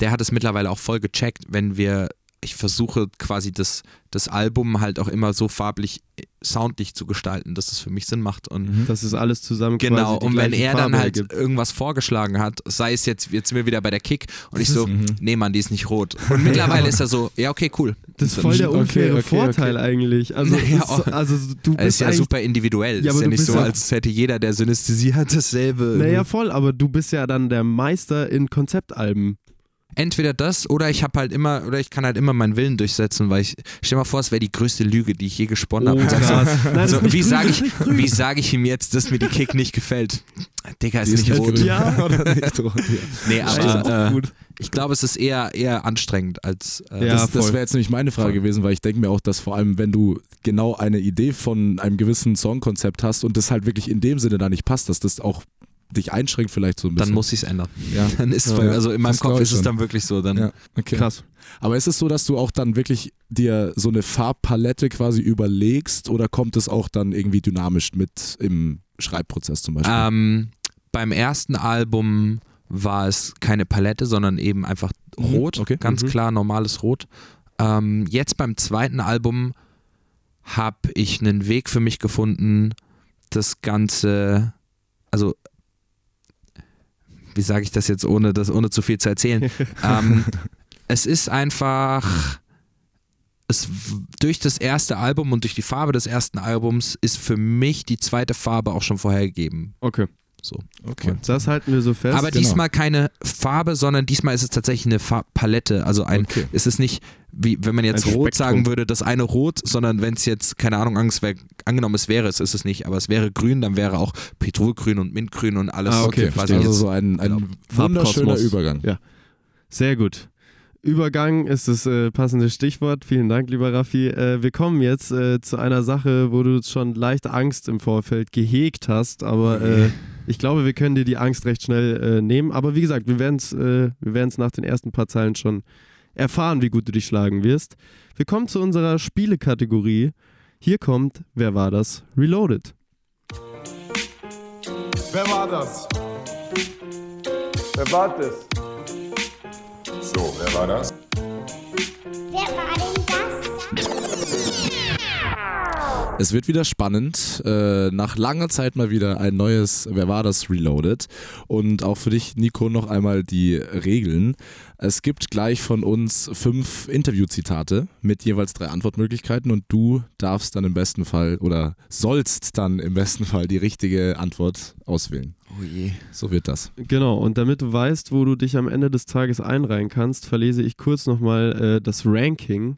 der hat es mittlerweile auch voll gecheckt, wenn wir ich versuche quasi das, das Album halt auch immer so farblich, äh, soundlich zu gestalten, dass es für mich Sinn macht. Und Mhm. Das ist alles zusammen Genau, und wenn er dann Farbe halt ergibt. irgendwas vorgeschlagen hat, sei es jetzt, jetzt sind wir wieder bei der Kick und ich so, Mhm. nee Mann, die ist nicht rot. Und mittlerweile ist er so, ja okay, cool. Das ist voll dann- der Okay, unfaire okay, Vorteil okay. eigentlich. Also, Naja, ist, so- also du bist ist ja super individuell. Ja, ist ja nicht so, ja- als hätte jeder, der Synästhesie hat, dasselbe. Naja, voll, aber du bist ja dann der Meister in Konzeptalben. Entweder das oder ich habe halt immer, oder ich kann halt immer meinen Willen durchsetzen, weil ich, stell mal vor, es wäre die größte Lüge, die ich je gesponnen habe. Oh, Und sag so, krass. Nein, das so, ist nicht wie sage ich, ist wie sag ich ihm jetzt, dass mir die Kick nicht gefällt? Digga, ist Die nicht rot. Ja. Oder nicht rot, ja. Nee, ist aber äh, ich glaube, es ist eher, eher anstrengend als. Äh, Ja, das das wäre jetzt nämlich meine Frage Voll. gewesen, weil ich denke mir auch, dass vor allem, wenn du genau eine Idee von einem gewissen Songkonzept hast und das halt wirklich in dem Sinne da nicht passt, dass das auch dich einschränkt vielleicht so ein bisschen. dann muss ich es ändern. ja. Dann ist Ja, also in meinem Kopf ist es schon. dann wirklich so. Dann ja, okay. Krass. Aber ist es so, dass du auch dann wirklich dir so eine Farbpalette quasi überlegst oder kommt es auch dann irgendwie dynamisch mit im Schreibprozess zum Beispiel? Ähm, beim ersten Album war es keine Palette, sondern eben einfach Mhm, rot, okay. ganz Mhm. klar normales Rot. Ähm, jetzt beim zweiten Album habe ich einen Weg für mich gefunden, das Ganze, also wie sage ich das jetzt, ohne das, ohne zu viel zu erzählen? ähm, es ist einfach, es, durch das erste Album und durch die Farbe des ersten Albums ist für mich die zweite Farbe auch schon vorhergegeben. Okay. So. okay. Das halten wir so fest. Aber genau. diesmal keine Farbe, sondern diesmal ist es tatsächlich eine Farbpalette. Also ein, Okay. es ist nicht, wie wenn man jetzt Ein rot Spektrum. sagen würde, das eine rot, sondern wenn es jetzt, keine Ahnung, Angst wär, angenommen es wäre, es ist es nicht, aber es wäre grün, dann wäre auch Petrolgrün und Mintgrün und alles. Ah, okay, quasi also jetzt. so ein, ein Ja. wunderschöner. Übergang. Ja. Sehr gut. Übergang ist das äh, passende Stichwort. Vielen Dank, lieber Raffi. Äh, wir kommen jetzt äh, zu einer Sache, wo du schon leicht Angst im Vorfeld gehegt hast, aber äh, ich glaube, wir können dir die Angst recht schnell äh, nehmen. Aber wie gesagt, wir werden es äh, wir werden's nach den ersten paar Zeilen schon erfahren, wie gut du dich schlagen wirst. Wir kommen zu unserer Spielekategorie. Hier kommt Wer war das? Reloaded. Wer war das? Wer war das? So, wer war das? Wer war Es wird wieder spannend. Äh, nach langer Zeit mal wieder ein neues Wer war das Reloaded. Und auch für dich, Nico, noch einmal die Regeln. Es gibt gleich von uns fünf Interviewzitate mit jeweils drei Antwortmöglichkeiten und du darfst dann im besten Fall oder sollst dann im besten Fall die richtige Antwort auswählen. oh je. So wird das. Genau, und damit du weißt, wo du dich am Ende des Tages einreihen kannst, verlese ich kurz nochmal äh, das Ranking.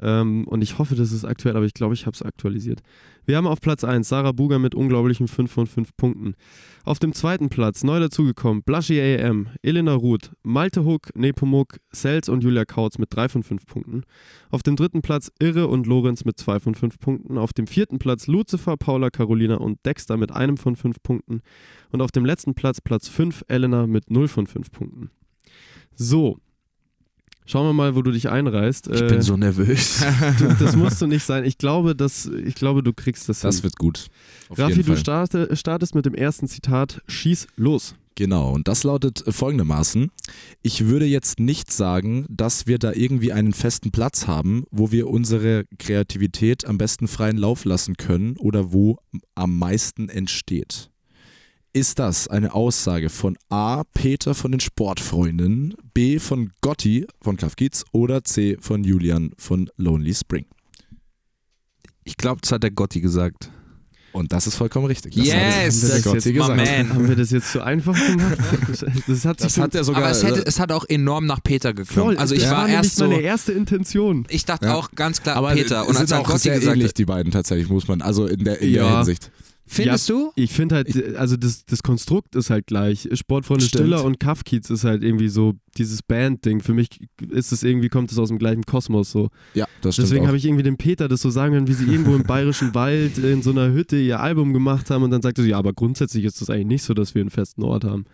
Ähm, und ich hoffe, das ist aktuell, aber ich glaube, ich habe es aktualisiert. Wir haben auf Platz 1 Sarah Buger mit unglaublichen 5 von 5 Punkten. Auf dem zweiten Platz neu dazugekommen Blushy AM, Elena Ruth, Malte Hook, Nepomuk, Sels und Julia Kautz mit 3 von 5 Punkten. Auf dem dritten Platz Irre und Lorenz mit 2 von 5 Punkten. Auf dem vierten Platz Lucifer, Paula, Carolina und Dexter mit einem von 5 Punkten. Und auf dem letzten Platz, Platz 5, Elena mit 0 von 5 Punkten. So. Schauen wir mal, wo du dich einreißt. Ich bin so nervös. du, das musst du nicht sein. Ich glaube, dass, ich glaube du kriegst das, Das hin. wird gut. Auf Raffi, du starte, startest mit dem ersten Zitat. Schieß los. Genau, und das lautet folgendermaßen. Ich würde jetzt nicht sagen, dass wir da irgendwie einen festen Platz haben, wo wir unsere Kreativität am besten freien Lauf lassen können oder wo am meisten entsteht. Ist das eine Aussage von A. Peter von den Sportfreunden, B. von Gotti von Kafkiz oder C. von Julian von Lonely Spring? Ich glaube, das hat der Gotti gesagt. Und das ist vollkommen richtig. Das Yes! hat der das Gotti jetzt- my man. Haben wir das jetzt zu einfach gemacht? Das hat, sich Das hat er sogar. Aber es, hätte, es hat auch enorm nach Peter geklungen. voll, also ich das war, war erst so, meine erste Intention. ich dachte Ja. auch ganz klar aber Peter. Und als auch Gotti sehr gesagt ähnlich, die beiden tatsächlich, muss man. Also in der, in der Ja. Hinsicht. Findest ja, du? Ich finde halt, also das, das Konstrukt ist halt gleich. Sportfreunde Stimmt. Stiller und Kafkiz ist halt irgendwie so dieses Band-Ding. Für mich ist es irgendwie, kommt es aus dem gleichen Kosmos so. Ja, das stimmt. Deswegen habe ich irgendwie dem Peter das so sagen hören, wie sie irgendwo im bayerischen Wald in so einer Hütte ihr Album gemacht haben und dann sagte sie, ja, aber grundsätzlich ist das eigentlich nicht so, dass wir einen festen Ort haben.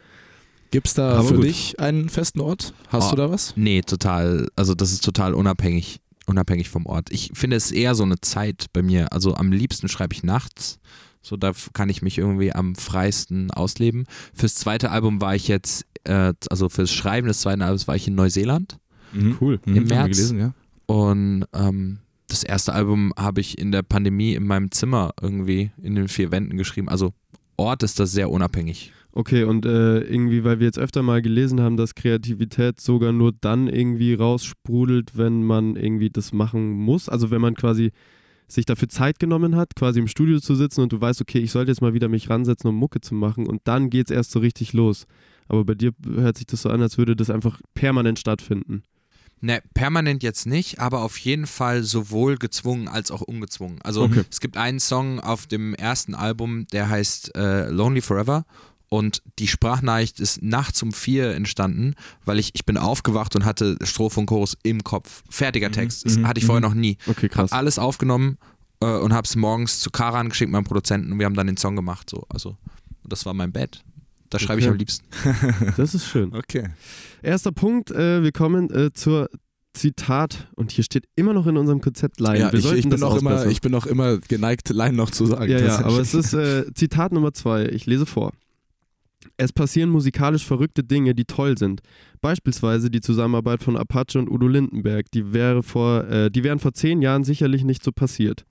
Gibt es da Aber für gut. dich einen festen Ort? Hast Oh. du da was? Nee, total. Also das ist total unabhängig, unabhängig vom Ort. Ich finde es eher so eine Zeit bei mir. Also am liebsten schreibe ich nachts. So, da kann ich mich irgendwie am freisten ausleben. Fürs zweite Album war ich jetzt, äh, also fürs Schreiben des zweiten Albums war ich in Neuseeland. Cool. Im wir März. gelesen, ja. Und ähm, das erste Album habe ich in der Pandemie in meinem Zimmer irgendwie in den vier Wänden geschrieben. Also Ort ist das sehr unabhängig. Okay, und äh, irgendwie, weil wir jetzt öfter mal gelesen haben, dass Kreativität sogar nur dann irgendwie raussprudelt, wenn man irgendwie das machen muss. Also wenn man quasi sich dafür Zeit genommen hat, quasi im Studio zu sitzen und du weißt, okay, ich sollte jetzt mal wieder mich ransetzen, um Mucke zu machen und dann geht es erst so richtig los. Aber bei dir hört sich das so an, als würde das einfach permanent stattfinden. Ne, permanent jetzt nicht, aber auf jeden Fall sowohl gezwungen als auch ungezwungen. Also Okay. es gibt einen Song auf dem ersten Album, der heißt äh, Lonely Forever. Und die Sprachnachricht ist nachts um vier entstanden, weil ich, ich bin aufgewacht und hatte Strophe und Chorus im Kopf. Fertiger Text. Das mhm, hatte ich vorher noch nie. Okay, krass. Hab alles aufgenommen äh, und hab's morgens zu Karan geschickt, meinem Produzenten, und wir haben dann den Song gemacht. So. Also, und das war mein Bett. Da schreibe ich Okay. am liebsten. Das ist schön. Okay. Erster Punkt, äh, wir kommen äh, zur Zitat und hier steht immer noch in unserem Konzept Line. Ja, wir ich, sollten ich, bin das auch immer, ich bin auch immer geneigt, Line noch zu sagen. Ja, ja, aber es ist äh, Zitat Nummer zwei. Ich lese vor. Es passieren musikalisch verrückte Dinge, die toll sind. Beispielsweise die Zusammenarbeit von Apache und Udo Lindenberg. Die, wäre vor, äh, die wären vor zehn Jahren sicherlich nicht so passiert.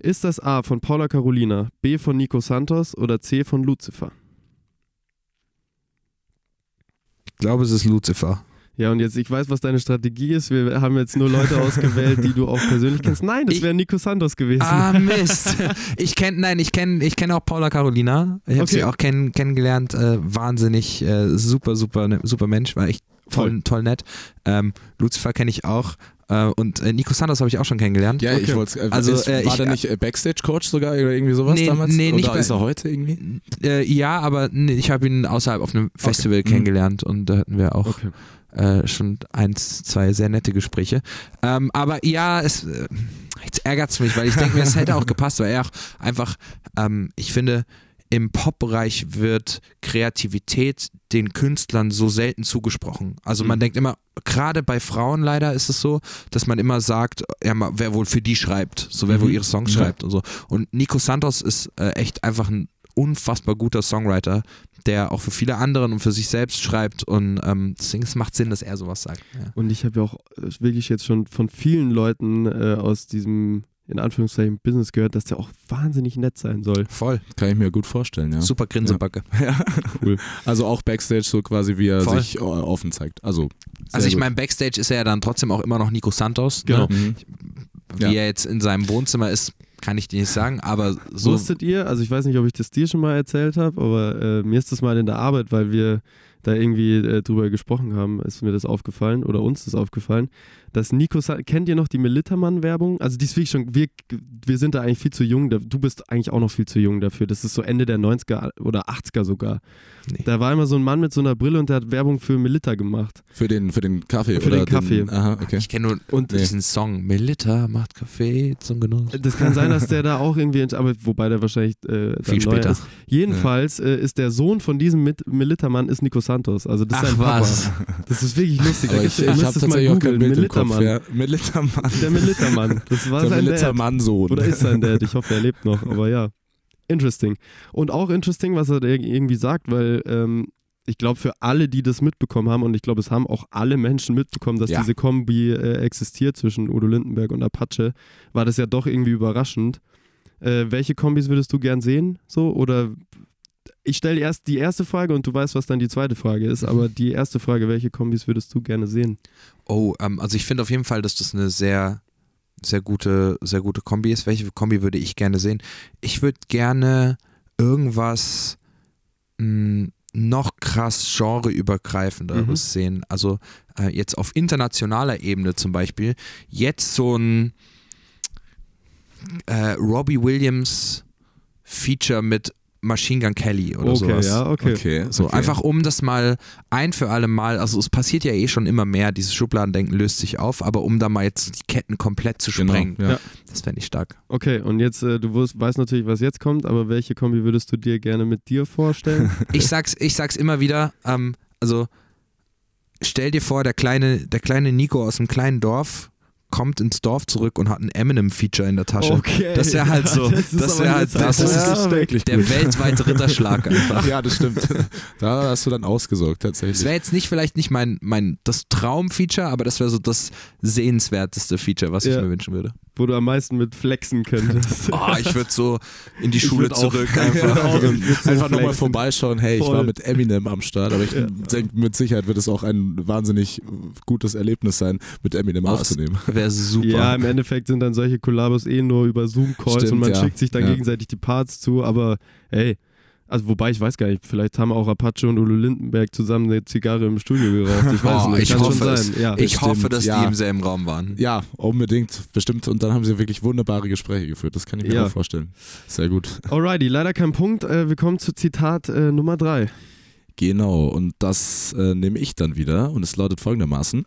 Ist das A von Paula Carolina, B von Nico Santos oder C von Lucifer? Ich glaube, es ist Lucifer. Ja, und jetzt, ich weiß, was deine Strategie ist. Wir haben jetzt nur Leute ausgewählt, die du auch persönlich kennst. Nein, das Ich- wäre Nico Santos gewesen. Ah, Mist. Ich kenne, nein, ich kenne ich kenn auch Paula Carolina. Ich habe Okay. sie auch kenn, kennengelernt. Äh, wahnsinnig, äh, super, super, ne, super Mensch. War echt toll, Voll. toll nett. Ähm, Lucifer kenne ich auch. Äh, und äh, Nico Santos habe ich auch schon kennengelernt. Ja, ich Okay. wollte äh, Also, äh, war ich- der nicht äh, Backstage-Coach sogar oder irgendwie sowas Nee, damals? nee, nicht oder bei- ist er heute irgendwie? Äh, ja, aber nee, ich habe ihn außerhalb auf einem Festival Mhm. kennengelernt und da hatten wir auch Okay. Äh, schon eins, zwei sehr nette Gespräche. Ähm, aber ja, es, äh, jetzt ärgert es mich, weil ich denke mir, es hätte auch gepasst, weil er auch einfach, ähm, ich finde, im Pop-Bereich wird Kreativität den Künstlern so selten zugesprochen. Also man Mhm. denkt immer, gerade bei Frauen leider ist es so, dass man immer sagt, ja, wer wohl für die schreibt, so wer Mhm. wohl ihre Songs Ja. schreibt und so. Und Nico Santos ist äh, echt einfach ein unfassbar guter Songwriter, der auch für viele anderen und für sich selbst schreibt und ähm, deswegen es macht Sinn, dass er sowas sagt. Ja. Und ich habe ja auch äh, wirklich jetzt schon von vielen Leuten äh, aus diesem, in Anführungszeichen, Business gehört, dass der auch wahnsinnig nett sein soll. Voll, Kann ich mir gut vorstellen, ja. super Grinsebacke. ja. Cool. Also auch Backstage so quasi, wie er Voll. sich äh, offen zeigt. Also, Also ich meine, Backstage ist er ja dann trotzdem auch immer noch Nico Santos. Genau. Ne? Mhm. Wie Ja. er jetzt in seinem Wohnzimmer ist, kann ich dir nicht sagen, aber so. Wusstet ihr, also ich weiß nicht, ob ich das dir schon mal erzählt habe, aber äh, mir ist das mal in der Arbeit, weil wir da irgendwie äh, drüber gesprochen haben, ist mir das aufgefallen oder uns das aufgefallen, dass Nico, Sa kennt ihr noch die Melittermann-Werbung? Also die ist wirklich schon, wir, wir sind da eigentlich viel zu jung, da- du bist eigentlich auch noch viel zu jung dafür, das ist so Ende der 90er oder 80er sogar. Nee. Da war immer so ein Mann mit so einer Brille und der hat Werbung für Melitta gemacht. Für den, für den Kaffee Für oder den Kaffee. aha, okay. ich kenne nur Und diesen Song, Melitta macht Kaffee zum Genuss. das kann sein, dass der da auch irgendwie, aber wobei der wahrscheinlich äh, dann Viel neu später. ist. Jedenfalls äh, ist der Sohn von diesem Mit Melittermann ist Nico Santos. Also das ist Ach sein Papa. was. Das ist wirklich lustig. Aber ich, ich müsst habe mal tatsächlich kein googeln. Melittermann. Ja. Melittermann. Der Melittermann. Das war Der sein. Melittermann-Sohn. Oder ist sein Dad. Ich hoffe, er lebt noch. Aber ja. Interesting. Und auch interesting, was er da irgendwie sagt, weil ähm, ich glaube, für alle, die das mitbekommen haben, und ich glaube, es haben auch alle Menschen mitbekommen, dass Ja. diese Kombi äh, existiert zwischen Udo Lindenberg und Apache, war das ja doch irgendwie überraschend. Äh, welche Kombis würdest du gern sehen? So? Oder ich stelle erst die erste Frage und du weißt, was dann die zweite Frage ist, aber die erste Frage, welche Kombis würdest du gerne sehen? Oh, ähm, also ich finde auf jeden Fall, dass das eine sehr, sehr gute, sehr gute Kombi ist. Welche Kombi würde ich gerne sehen? Ich würde gerne irgendwas mh, noch krass genreübergreifenderes Mhm. sehen. Also äh, jetzt auf internationaler Ebene zum Beispiel. Jetzt so ein äh, Robbie Williams Feature mit Machine Gun Kelly oder okay, sowas. ja, okay. Okay, So, okay. einfach um das mal ein für alle Mal, also es passiert ja eh schon immer mehr, dieses Schubladendenken löst sich auf, aber um da mal jetzt die Ketten komplett zu Genau, sprengen, ja. Ja. das fände ich stark. Okay, und jetzt, äh, du wirst, weißt natürlich, was jetzt kommt, aber welche Kombi würdest du dir gerne mit dir vorstellen? Ich sag's, ich sag's immer wieder, ähm, also stell dir vor, der kleine, der kleine Nico aus dem kleinen Dorf kommt ins Dorf zurück und hat ein Eminem-Feature in der Tasche. Okay. Das wäre halt so. Das ist Das halt das das ist ist wirklich der weltweite Ritterschlag einfach. Ja, das stimmt. Da hast du dann ausgesorgt, Es tatsächlich. wäre jetzt nicht vielleicht nicht mein, mein das Traum-Feature, aber das wäre so das sehenswerteste Feature, was Ja. ich mir wünschen würde. Wo du am meisten mit flexen könntest. Oh, ich würde so in die Ich Schule auch- zurück Ja, einfach. Ich so einfach nochmal vorbeischauen, hey, ich Voll. war mit Eminem am Start, aber ich Ja. denke, mit Sicherheit wird es auch ein wahnsinnig gutes Erlebnis sein, mit Eminem Oh, aufzunehmen. Wäre super. Ja, im Endeffekt sind dann solche Kollabos eh nur über Zoom-Calls und man ja. schickt sich dann Ja. gegenseitig die Parts zu, aber ey, also wobei ich weiß gar nicht, vielleicht haben auch Apache und Udo Lindenberg zusammen eine Zigarre im Studio geraucht. Ich weiß Oh, nicht, ich kann hoffe schon es. sein. Ja. ich bestimmt, hoffe, dass ja. die im selben Raum waren. Ja, unbedingt, bestimmt. Und dann haben sie wirklich wunderbare Gespräche geführt. Das kann ich mir Ja. auch vorstellen. Sehr gut. Alrighty, leider kein Punkt. Äh, wir kommen zu Zitat äh, Nummer drei. Genau, und das äh, nehme ich dann wieder und es lautet folgendermaßen.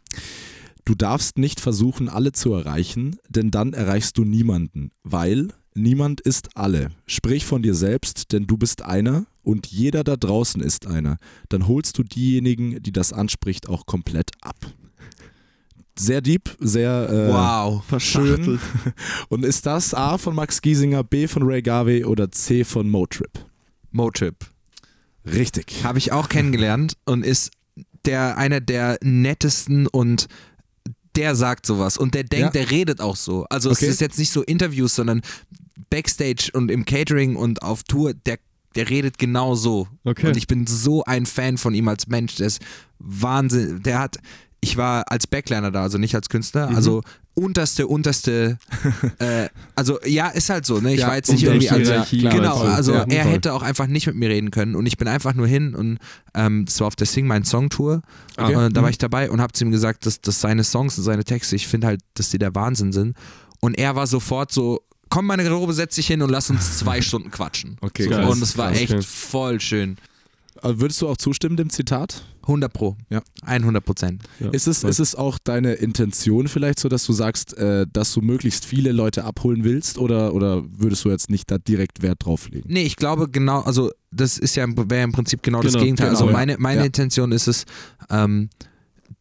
Du darfst nicht versuchen, alle zu erreichen, denn dann erreichst du niemanden, weil niemand ist alle. Sprich von dir selbst, denn du bist einer und jeder da draußen ist einer. Dann holst du diejenigen, die das anspricht, auch komplett ab. Sehr deep, sehr äh, Wow. schön. Und ist das A von Max Giesinger, B von Ray Garvey oder C von Motrip? Motrip. Richtig. Habe ich auch kennengelernt und ist der einer der nettesten und der sagt sowas und der denkt, Ja. der redet auch so. Also Okay. es ist jetzt nicht so Interviews, sondern Backstage und im Catering und auf Tour, der, der redet genau so. Okay. Und ich bin so ein Fan von ihm als Mensch. Der ist Wahnsinn. Der hat, ich war als Backliner da, also nicht als Künstler, Mhm. also unterste, unterste, äh, also ja, ist halt so, ne? Ich Ja, war jetzt nicht irgendwie als, Hierarchie, klar, genau, voll. also Ja, er hätte auch einfach nicht mit mir reden können und ich bin einfach nur hin und ähm, das war auf der Sing Mein Song Tour Okay. und da Mhm. war ich dabei und habe zu ihm gesagt, dass, dass seine Songs und seine Texte, ich finde halt, dass die der Wahnsinn sind und er war sofort so, komm meine Garderobe, setz dich hin und lass uns zwei Stunden quatschen. Okay, so, und es war echt voll schön. Würdest du auch zustimmen dem Zitat? 100 Pro. Ja. 100 Prozent. Ja, Ist es, ist es auch deine Intention vielleicht so, dass du sagst, äh, dass du möglichst viele Leute abholen willst oder, oder würdest du jetzt nicht da direkt Wert drauf legen? Nee, ich glaube genau, also das ist ja wäre im Prinzip genau, das Genau, Gegenteil. genau, also meine, meine Ja. Intention ist es, ähm,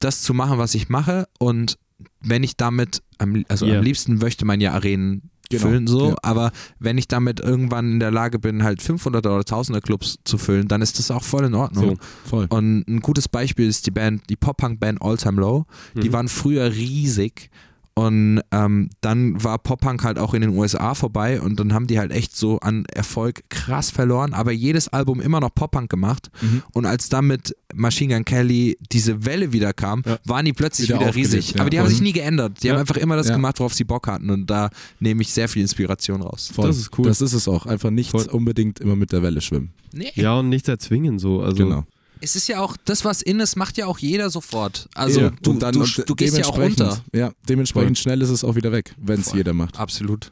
das zu machen, was ich mache und wenn ich damit, am, also Ja. am liebsten möchte man ja Arenen Genau, füllen so, ja. aber wenn ich damit irgendwann in der Lage bin, halt 500 oder 1000er Clubs zu füllen, dann ist das auch voll in Ordnung. Voll. Und ein gutes Beispiel ist die Band, die Pop-Punk-Band All Time Low. Die Mhm. waren früher riesig und ähm, dann war Pop-Punk halt auch in den USA vorbei und dann haben die halt echt so an Erfolg krass verloren, aber jedes Album immer noch Pop-Punk gemacht Mhm. und als dann mit Machine Gun Kelly diese Welle wieder kam, Ja. waren die plötzlich Wieder wieder, riesig. ja, aber die haben voll. sich nie geändert. Die Ja. haben einfach immer das Ja. gemacht, worauf sie Bock hatten und da nehme ich sehr viel Inspiration raus. Voll. Das ist cool. Das ist es auch. Einfach nicht Voll. unbedingt immer mit der Welle schwimmen. Nee. Ja, und nichts erzwingen so. Also, genau. Es ist ja auch, das was in ist, macht ja auch jeder sofort. Also Ja, du, und dann- du, und du gehst ja auch runter. Ja, dementsprechend schnell ist es auch wieder weg, wenn es Voll. jeder macht. Absolut.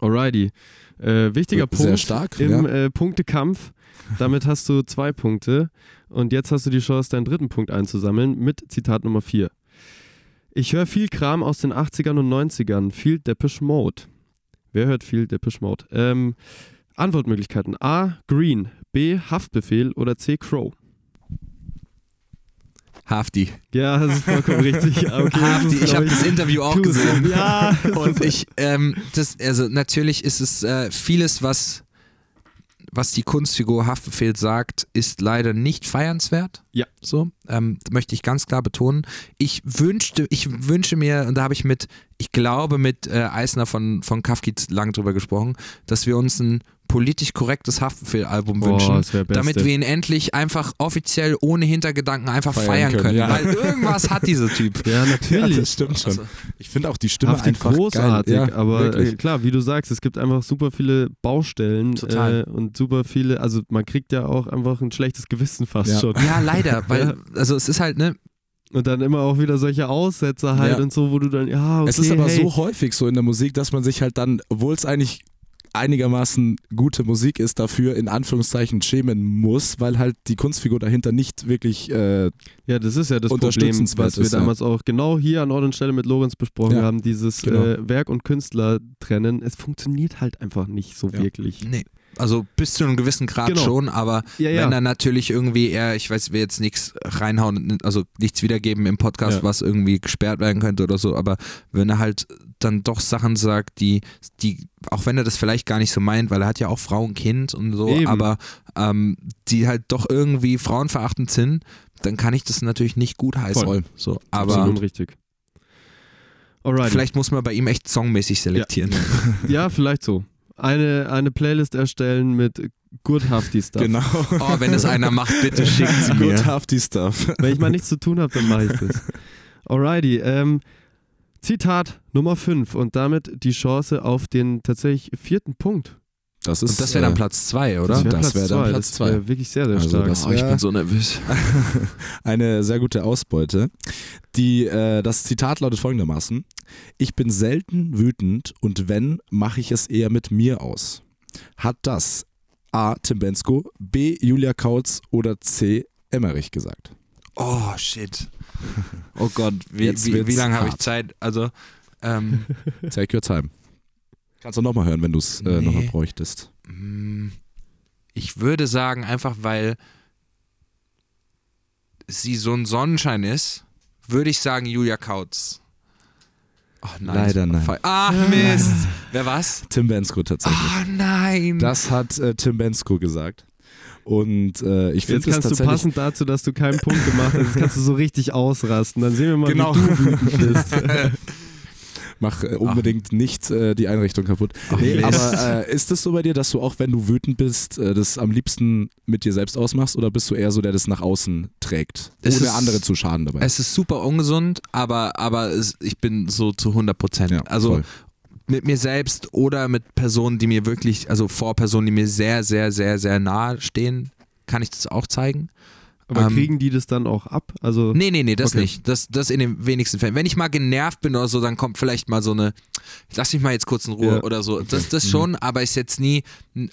Alrighty. Äh, wichtiger Sehr Punkt stark, im ja. äh, Punktekampf. Damit hast du zwei Punkte. Und jetzt hast du die Chance, deinen dritten Punkt einzusammeln mit Zitat Nummer 4. Ich höre viel Kram aus den 80ern und 90ern. Viel Depeche Mode. Wer hört viel Depeche Mode? Ähm, Antwortmöglichkeiten. A. Green. B. Haftbefehl. Oder C. Crow. Hafti. Ja, das ist vollkommen richtig. Okay, Hafti. Ich habe das Interview auch gesehen. Ja. Und ich, ähm, das, also natürlich ist es äh, vieles, was, was die Kunstfigur Haftbefehl sagt, ist leider nicht feiernswert. Ja. So, ähm, möchte ich ganz klar betonen. Ich wünschte, ich wünsche mir, und da habe ich mit, ich glaube, mit äh, Eisner von, von Kafkiz lang drüber gesprochen, dass wir uns ein politisch korrektes Haftbefehl-Album wünschen, damit wir ihn endlich einfach offiziell ohne Hintergedanken einfach Feiern feiern, können, können. ja. Weil irgendwas hat dieser Typ. Ja, natürlich. das stimmt schon. Also, Ich finde auch die Stimme Hafti einfach großartig. Ja, aber äh, wirklich. klar, wie du sagst, es gibt einfach super viele Baustellen Total. äh, und super viele, also man kriegt ja auch einfach ein schlechtes Gewissen fast Ja. schon. ja, leider, weil, Ja. also es ist halt, ne, Und dann immer auch wieder solche Aussetzer halt Ja. und so, wo du dann, ja, okay, es ist aber hey. so häufig so in der Musik, dass man sich halt dann, obwohl es eigentlich einigermaßen gute Musik ist, dafür in Anführungszeichen schämen muss, weil halt die Kunstfigur dahinter nicht wirklich äh, Ja, das ist ja das Problem, was wir ist, ja. damals auch genau hier an Ort und Stelle mit Lorenz besprochen Ja, haben, dieses genau. äh, Werk und Künstler trennen. Es funktioniert halt einfach nicht so Ja. wirklich. nee. Also bis zu einem gewissen Grad Genau. schon, aber Ja, ja. wenn er natürlich irgendwie eher, ich weiß, will jetzt nichts reinhauen, also nichts wiedergeben im Podcast, Ja. was irgendwie gesperrt werden könnte oder so, aber wenn er halt dann doch Sachen sagt, die, die, auch wenn er das vielleicht gar nicht so meint, weil er hat ja auch Frau und Kind und so, Eben. aber ähm, die halt doch irgendwie frauenverachtend sind, dann kann ich das natürlich nicht gut heißen. Voll. So, aber Absolut richtig. Alright. vielleicht muss man bei ihm echt songmäßig selektieren. Ja, vielleicht so. Eine, eine Playlist erstellen mit Good Hafty Stuff. Genau. Oh, wenn es einer macht, bitte schickt sie mir. Good Hafty Stuff. Wenn ich mal nichts zu tun habe, dann mache ich das. Alrighty. Ähm, Zitat Nummer 5 und damit die Chance auf den tatsächlich vierten Punkt. Das ist Und das wäre dann äh, Platz zwei, oder? Das wäre wär dann 2. Platz Das wäre zwei. wirklich sehr, sehr Also stark. das Oh, ich wär- bin so nervös. eine sehr gute Ausbeute. Die, äh, das Zitat lautet folgendermaßen: Ich bin selten wütend und wenn, mache ich es eher mit mir aus. Hat das A. Tim Bensko, B. Julia Kautz oder C. Emmerich gesagt? Oh, shit. Oh Gott, wie, wie, wie lange habe ich. Zeit? Also, ähm, Take your time. Kannst du nochmal hören, wenn du es äh, Nee. nochmal bräuchtest. mm, ich würde sagen, einfach weil sie so ein Sonnenschein ist, würde ich sagen Julia Kautz. Ach nein. Leider nein. Fe- Ach Mist. Wer war's? Tim Bensko tatsächlich. Ach nein. Das hat äh, Tim Bensko gesagt. Und äh, ich Jetzt finde es kannst du tatsächlich. passend dazu, dass du keinen Punkt gemacht hast, jetzt kannst du so richtig ausrasten. Dann sehen wir mal, Genau. wie du wütend bist. Mach äh, unbedingt nicht äh, die Einrichtung kaputt. Nee, Mist. aber äh, ist es so bei dir, dass du auch, wenn du wütend bist, äh, das am liebsten mit dir selbst ausmachst oder bist du eher so, der das nach außen trägt, Es ohne ist- andere zu schaden dabei? es ist super ungesund, aber, aber es, ich bin so zu 100 Prozent. Ja, also voll. mit mir selbst oder mit Personen, die mir wirklich, also vor Personen, die mir sehr, sehr, sehr, sehr nahe stehen, kann ich das auch zeigen. Aber Ähm, kriegen die das dann auch ab? Also, Nee, nee, nee, das Okay. nicht. Das, das in den wenigsten Fällen. Wenn ich mal genervt bin oder so, dann kommt vielleicht mal so eine, lass mich mal jetzt kurz in Ruhe Ja. oder so. Das, das Mhm. schon, aber ist jetzt nie,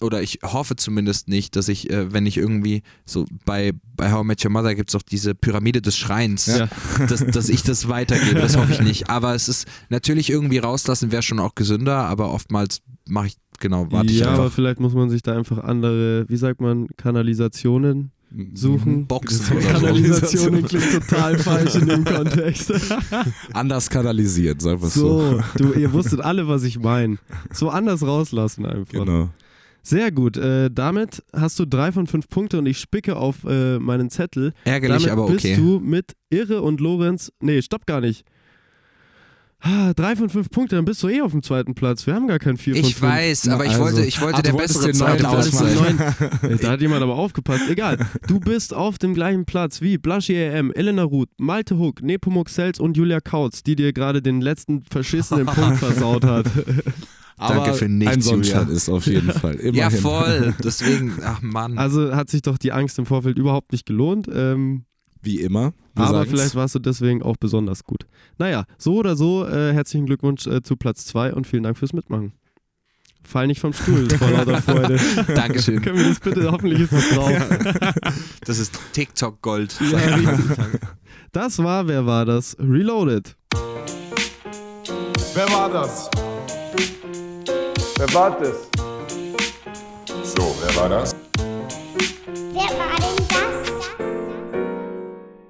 oder ich hoffe zumindest nicht, dass ich, äh, wenn ich irgendwie so bei, bei How I Met Your Mother gibt es auch diese Pyramide des Schreins, Ja. dass, dass ich das weitergebe, das hoffe ich nicht. Aber es ist natürlich irgendwie rauslassen wäre schon auch gesünder, aber oftmals mache ich, genau, warte ich ja, aber einfach. vielleicht muss man sich da einfach andere, wie sagt man, Kanalisationen suchen. Boxen oder so. Kanalisationen klingt total falsch in dem Kontext. Anders kanalisiert, sagen wir so. So, du, ihr wusstet alle, was ich meine. So anders rauslassen einfach. Genau. Sehr gut. Äh, damit hast du drei von fünf Punkte und ich spicke auf äh, meinen Zettel. Ärgerlich, damit aber okay. bist du mit Irre und Lorenz. Nee, stopp gar nicht. Ah, drei von fünf Punkte, dann bist du eh auf dem zweiten Platz. Wir haben gar kein vier von Ich fünf. weiß, aber ich Also- wollte, ich wollte Ah, der bessere zweite neun- da hat jemand aber aufgepasst. Egal. Du bist auf dem gleichen Platz wie Blaschi EM, Elena Ruth, Malte Huck, Nepomuk Selz und Julia Kautz, die dir gerade den letzten verschissenen Punkt versaut hat. Aber Danke für nichts, ein Sonnenschein Julia. ist auf jeden Fall. Immerhin. Ja, voll. Deswegen, ach Mann. Also hat sich doch die Angst im Vorfeld überhaupt nicht gelohnt. Ähm, Wie immer. Wir aber sagen's. vielleicht warst du deswegen auch besonders gut. Naja, so oder so, äh, herzlichen Glückwunsch äh, zu Platz 2 und vielen Dank fürs Mitmachen. Fall nicht vom Stuhl vor lauter Freude. Dankeschön. Können wir das bitte, hoffentlich ist es drauf. Das ist TikTok-Gold. Ja. Das war, wer war das? Reloaded. Wer war das? Wer war das? So, wer war das? Wer war das?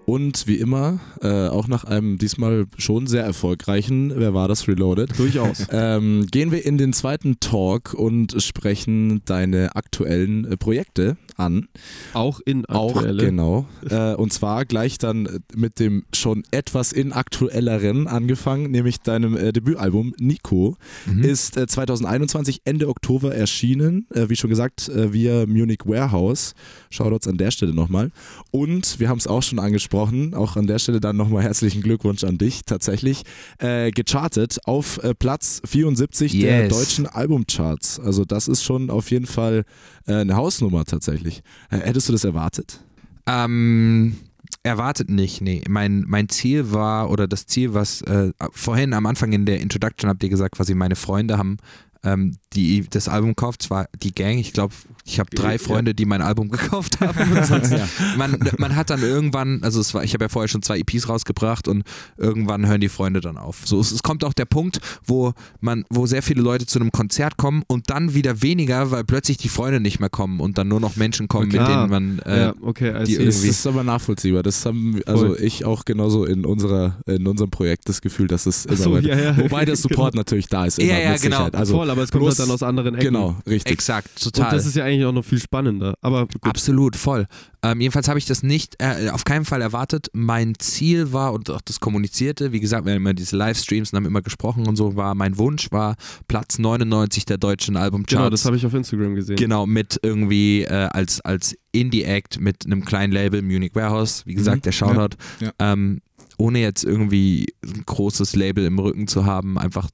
Und wie immer, äh, auch nach einem diesmal schon sehr erfolgreichen Wer war das Reloaded? Durchaus. Ähm, gehen wir in den zweiten Talk und sprechen deine aktuellen äh, Projekte an. Auch in Auch aktuelle. genau. Äh, und zwar gleich dann mit dem schon etwas inaktuelleren angefangen, nämlich deinem äh, Debütalbum Nico. Mhm. Ist äh, 2021 Ende Oktober erschienen, äh, wie schon gesagt, äh, via Munich Warehouse. Shoutouts an der Stelle nochmal. Und wir haben es auch schon angesprochen, auch an der Stelle dann nochmal herzlichen Glückwunsch an dich, tatsächlich äh, gechartet auf äh, Platz 74 der Yes. deutschen Albumcharts. Also das ist schon auf jeden Fall äh, eine Hausnummer tatsächlich. Äh, hättest du das erwartet? Ähm, erwartet nicht, nee. Mein, mein Ziel war, oder das Ziel, was äh, vorhin am Anfang in der Introduction habt ihr gesagt, quasi meine Freunde haben ähm, die das Album kauft, zwar die Gang, ich glaube, ich habe drei Freunde, die mein Album gekauft haben. Und sonst, man, man hat dann irgendwann, also es war, ich habe ja vorher schon zwei EPs rausgebracht und irgendwann hören die Freunde dann auf. So, es, es kommt auch der Punkt, wo man, wo sehr viele Leute zu einem Konzert kommen und dann wieder weniger, weil plötzlich die Freunde nicht mehr kommen und dann nur noch Menschen kommen, mit denen man äh, ja, okay, also die Das irgendwie- ist aber nachvollziehbar. Das haben also Voll. ich auch genauso in unserer in unserem Projekt das Gefühl, dass es immer so, ja, ja. wobei der Support Genau. natürlich da ist. Ja, Immer ja, mit genau. Also Voll, aber es kommt halt dann aus anderen Ecken. Genau, richtig. exakt, Und total. das ist ja eigentlich auch noch viel spannender. Aber gut. Absolut, voll. Ähm, jedenfalls habe ich das nicht, äh, auf keinen Fall erwartet. Mein Ziel war und auch das Kommunizierte, wie gesagt, wir haben immer diese Livestreams und haben immer gesprochen und so, war mein Wunsch war Platz 99 der deutschen Albumcharts. Genau, das habe ich auf Instagram gesehen. Genau, mit irgendwie äh, als, als Indie-Act mit einem kleinen Label, Munich Warehouse, wie gesagt, Mhm. der Shoutout. Ja, Ähm, ohne jetzt irgendwie ein großes Label im Rücken zu haben, einfach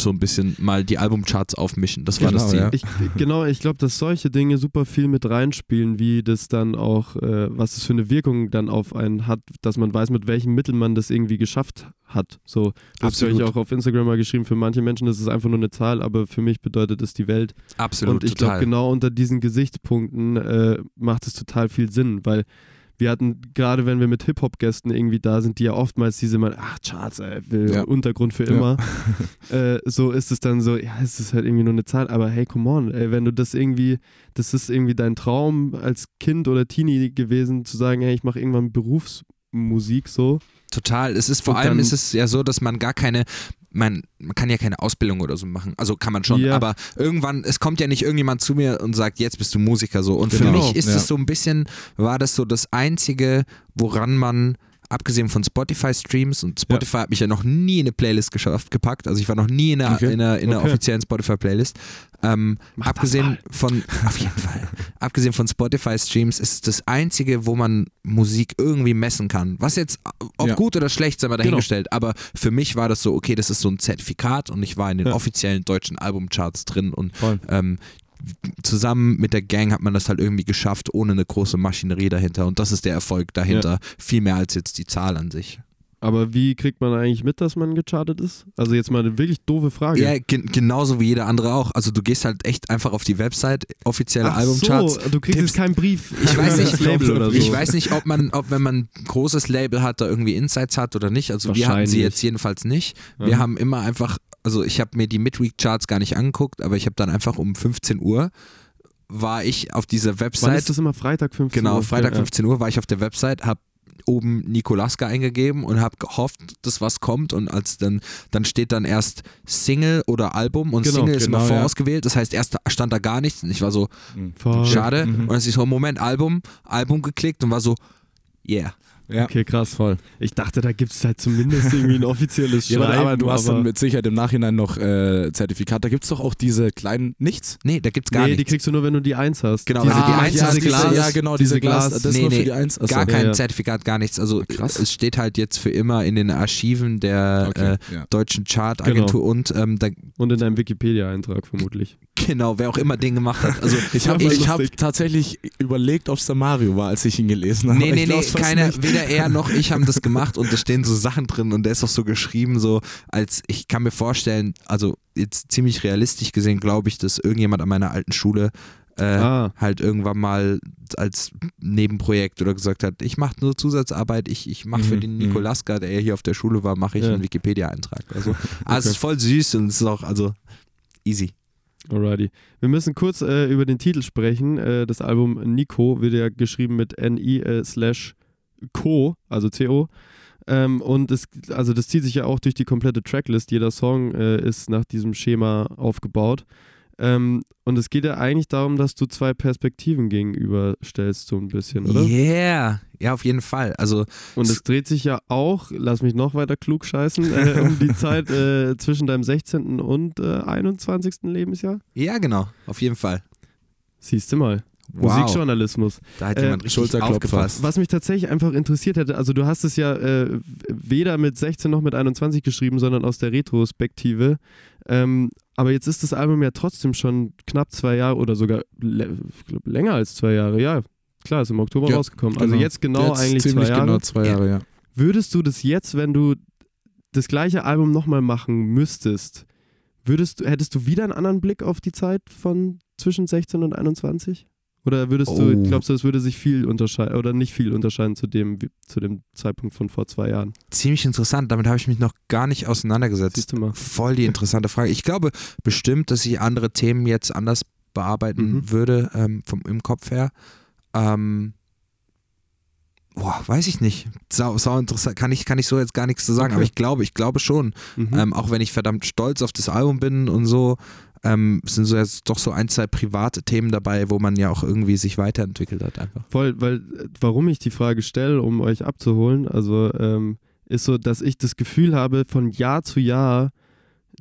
so ein bisschen mal die Albumcharts aufmischen. Das war das Genau, Ziel. ja. Ich, genau, ich glaube, dass solche Dinge super viel mit reinspielen, wie das dann auch, äh, was es für eine Wirkung dann auf einen hat, dass man weiß, mit welchen Mitteln man das irgendwie geschafft hat. So, das habe ich auch auf Instagram mal geschrieben. Für manche Menschen ist es einfach nur eine Zahl, aber für mich bedeutet es die Welt. Absolut, Und ich glaube, genau unter diesen Gesichtspunkten äh, macht es total viel Sinn, weil wir hatten, gerade wenn wir mit Hip-Hop-Gästen irgendwie da sind, die ja oftmals diese mal, ach, Charts, ey, will Ja. Untergrund für Ja. immer. äh, so ist es dann so, ja, es ist halt irgendwie nur eine Zahl, aber hey, come on, ey, wenn du das irgendwie, das ist irgendwie dein Traum als Kind oder Teenie gewesen, zu sagen, hey, ich mache irgendwann Berufsmusik so. Total. Es ist vor Und allem ist es ja so, dass man gar keine, man, man kann ja keine Ausbildung oder so machen. Also kann man schon, Ja. aber irgendwann, es kommt ja nicht irgendjemand zu mir und sagt, jetzt bist du Musiker so. Und für Genau, mich ist ja. es so ein bisschen, war das so das Einzige, woran man abgesehen von Spotify-Streams und Spotify hat mich ja noch nie in eine Playlist geschafft, gepackt, also ich war noch nie in einer, Okay. in einer, in einer Okay. offiziellen Spotify-Playlist. Ähm, abgesehen von, auf jeden Fall, abgesehen von Spotify-Streams ist das Einzige, wo man Musik irgendwie messen kann. Was jetzt, ob Ja. gut oder schlecht, sei mal Genau. dahingestellt, aber für mich war das so, okay, das ist so ein Zertifikat und ich war in den Ja. offiziellen deutschen Albumcharts drin und ähm, zusammen mit der Gang hat man das halt irgendwie geschafft, ohne eine große Maschinerie dahinter und das ist der Erfolg dahinter, viel mehr als jetzt die Zahl an sich. Aber wie kriegt man eigentlich mit, dass man gechartet ist? Also jetzt mal eine wirklich doofe Frage. Ja, gen genauso wie jeder andere auch. Also du gehst halt echt einfach auf die Website, offizielle Ach Albumcharts. so, du kriegst tippst- keinen Brief. Ich weiß nicht, Label oder so. ich weiß nicht, ob man, ob wenn man ein großes Label hat, da irgendwie Insights hat oder nicht. Also wir hatten sie jetzt jedenfalls nicht. Wir Mhm. haben immer einfach, also ich habe mir die Midweek-Charts gar nicht angeguckt, aber ich habe dann einfach um 15 Uhr war ich auf dieser Wann Website. ist das immer? Freitag 15 Genau, Uhr? Freitag Ja, 15 Uhr war ich auf der Website, habe oben Nikolaska eingegeben und habe gehofft, dass was kommt und als dann dann steht dann erst Single oder Album und Genau, Single ist immer genau, ja. vorausgewählt, das heißt erst stand da gar nichts und ich war so Voll. schade Mhm. und dann ist ich so Moment Album, Album geklickt und war so yeah. Ja. Okay, krass. Voll. Ich dachte, da gibt es halt zumindest irgendwie ein offizielles Ja, Schreiben. aber, aber du hast aber dann mit Sicherheit im Nachhinein noch äh, Zertifikat. Da gibt es doch auch diese kleinen Nichts. Nee, da gibt's gar nee, die nichts. kriegst du nur, wenn du die Eins hast. Genau, diese, du die ah, Eins diese hast, Glas, ja, genau, diese diese Glas. Glas. Das Nee, nur nee, für die Eins. Achso. Gar kein ja. Zertifikat, gar nichts. Also Krass. es steht halt jetzt für immer in den Archiven der Okay, äh, ja. deutschen Chartagentur und ähm, da, Und in deinem Wikipedia-Eintrag vermutlich. Genau, wer auch immer den gemacht hat. Also Ich habe hab tatsächlich überlegt, ob es der Mario war, als ich ihn gelesen habe. Nee, nee, nee, keiner, nicht. weder er noch ich haben das gemacht und da stehen so Sachen drin und der ist auch so geschrieben, so als ich kann mir vorstellen, also jetzt ziemlich realistisch gesehen, glaube ich, dass irgendjemand an meiner alten Schule äh, Ah. halt irgendwann mal als Nebenprojekt oder gesagt hat, ich mache nur Zusatzarbeit, ich, ich mache für Mhm, den mhm. Nikolaska, der ja hier auf der Schule war, mache ich Ja. einen Wikipedia-Eintrag. Also, ah, es ist voll süß und es ist auch, also easy. Alrighty. Wir müssen kurz äh, über den Titel sprechen. Äh, das Album Nico wird ja geschrieben mit N-I äh, slash Co, also C-O. Ähm, und es, also das zieht sich ja auch durch die komplette Tracklist. Jeder Song äh, ist nach diesem Schema aufgebaut. Ähm, und es geht ja eigentlich darum, dass du zwei Perspektiven gegenüberstellst, so ein bisschen, oder? Yeah, ja, auf jeden Fall. Also Und es dreht sich ja auch, lass mich noch weiter klug scheißen, äh, um die Zeit äh, zwischen deinem 16. und äh, 21. Lebensjahr. ja, genau, auf jeden Fall. Siehst du mal. Wow. Musikjournalismus. Da hat Äh, jemand richtig Schulterklopfer. aufgepasst. Was mich tatsächlich einfach interessiert hätte, also du hast es ja äh, weder mit 16 noch mit 21 geschrieben, sondern aus der Retrospektive. Ähm, aber jetzt ist das Album ja trotzdem schon knapp zwei Jahre oder sogar glaub, länger als zwei Jahre. Ja, klar, ist im Oktober Ja, rausgekommen. Also genau. jetzt genau Jetzt eigentlich ziemlich zwei Jahre. genau zwei Jahre, ja. Würdest du das jetzt, wenn du das gleiche Album nochmal machen müsstest, Würdest du, hättest du wieder einen anderen Blick auf die Zeit von zwischen 16 und 21? Oder würdest du, Oh. glaubst du, es würde sich viel unterscheiden oder nicht viel unterscheiden zu dem, zu dem Zeitpunkt von vor zwei Jahren? Ziemlich interessant, damit habe ich mich noch gar nicht auseinandergesetzt. Siehst du mal. Voll die interessante Frage. Ich glaube bestimmt, dass ich andere Themen jetzt anders bearbeiten Mhm. würde, ähm, vom, im Kopf her. Ähm, boah, weiß ich nicht. Sau, sau interessant. Kann ich, kann ich so jetzt gar nichts zu sagen, Okay. aber ich glaube, ich glaube schon. Mhm. Ähm, auch wenn ich verdammt stolz auf das Album bin und so, ähm, sind so jetzt doch so ein, zwei private Themen dabei, wo man ja auch irgendwie sich weiterentwickelt hat einfach. Voll, weil äh, warum ich die Frage stelle, um euch abzuholen, also ähm, ist so, dass ich das Gefühl habe, von Jahr zu Jahr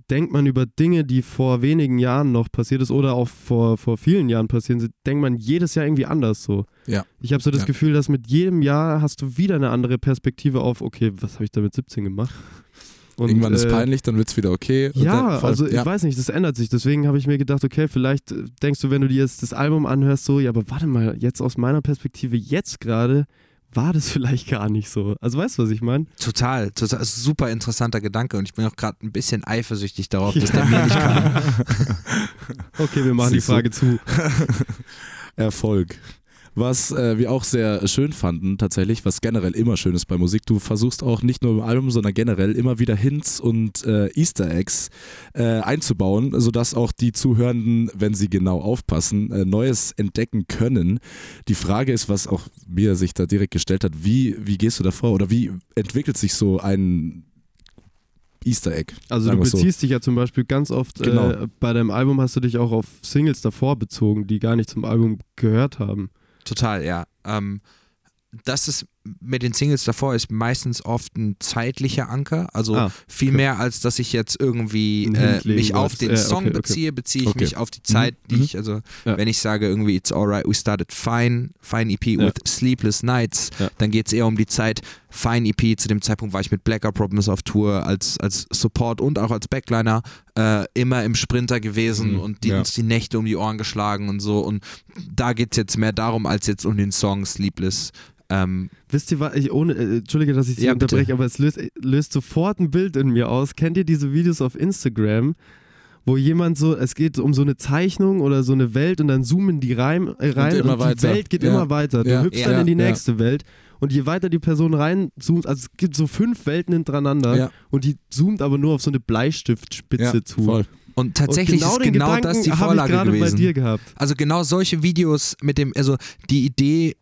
denkt man über Dinge, die vor wenigen Jahren noch passiert ist oder auch vor, vor vielen Jahren passieren sind, denkt man jedes Jahr irgendwie anders so. Ja. Ich habe so das Ja. Gefühl, dass mit jedem Jahr hast du wieder eine andere Perspektive auf, okay, was habe ich da mit 17 gemacht? Und, Irgendwann ist äh, peinlich, dann wird es wieder okay. Ja, dann also ich ja. weiß nicht, das ändert sich. Deswegen habe ich mir gedacht, okay, vielleicht äh, denkst du, wenn du dir jetzt das Album anhörst, so, ja, aber warte mal, jetzt aus meiner Perspektive, jetzt gerade, war das vielleicht gar nicht so. Also weißt du, was ich meine? Total, total super interessanter Gedanke und ich bin auch gerade ein bisschen eifersüchtig darauf, dass der mir nicht kam. Okay, wir machen die Siehst du? Frage zu. Erfolg. Was äh, wir auch sehr schön fanden, tatsächlich, was generell immer schön ist bei Musik, du versuchst auch nicht nur im Album, sondern generell immer wieder Hints und äh, Easter Eggs äh, einzubauen, sodass auch die Zuhörenden, wenn sie genau aufpassen, äh, Neues entdecken können. Die Frage ist, was auch mir sich da direkt gestellt hat, wie, wie gehst du da vor oder wie entwickelt sich so ein Easter Egg? Also du wir's so. beziehst dich ja zum Beispiel ganz oft, Genau. äh, bei deinem Album hast du dich auch auf Singles davor bezogen, die gar nicht zum Album gehört haben. Total, ja. Ähm, das ist mit den Singles davor ist meistens oft ein zeitlicher Anker, also Ah, viel mehr als dass ich jetzt irgendwie äh, mich auf den Ja, Song okay, okay. beziehe, beziehe ich Okay. mich auf die Zeit, die Mhm. ich, also Ja. wenn ich sage irgendwie It's alright, we started fine, fine EP Ja. with Sleepless Nights, Ja. dann geht es eher um die Zeit, fine EP, zu dem Zeitpunkt war ich mit Blacker Problems auf Tour als, als Support und auch als Backliner äh, immer im Sprinter gewesen Mhm. und die, uns die Nächte um die Ohren geschlagen und so und da geht es jetzt mehr darum, als jetzt um den Song Sleepless. Ähm, Wisst ihr was, ich ohne, äh, entschuldige, dass ich dich Ja, bitte. unterbreche, aber es löst, löst sofort ein Bild in mir aus. Kennt ihr diese Videos auf Instagram, wo jemand so, es geht um so eine Zeichnung oder so eine Welt und dann zoomen die rein, äh, rein und, immer die weiter. Welt geht Ja. immer weiter. Du Ja. hüpfst Ja. dann in die nächste Welt und je weiter die Person reinzoomt, also es gibt so fünf Welten hintereinander und die zoomt aber nur auf so eine Bleistiftspitze zu. voll. und tatsächlich und genau ist genau Gedanken das die Vorlage gerade bei gewesen. dir gehabt. Also genau solche Videos mit dem, also die Idee,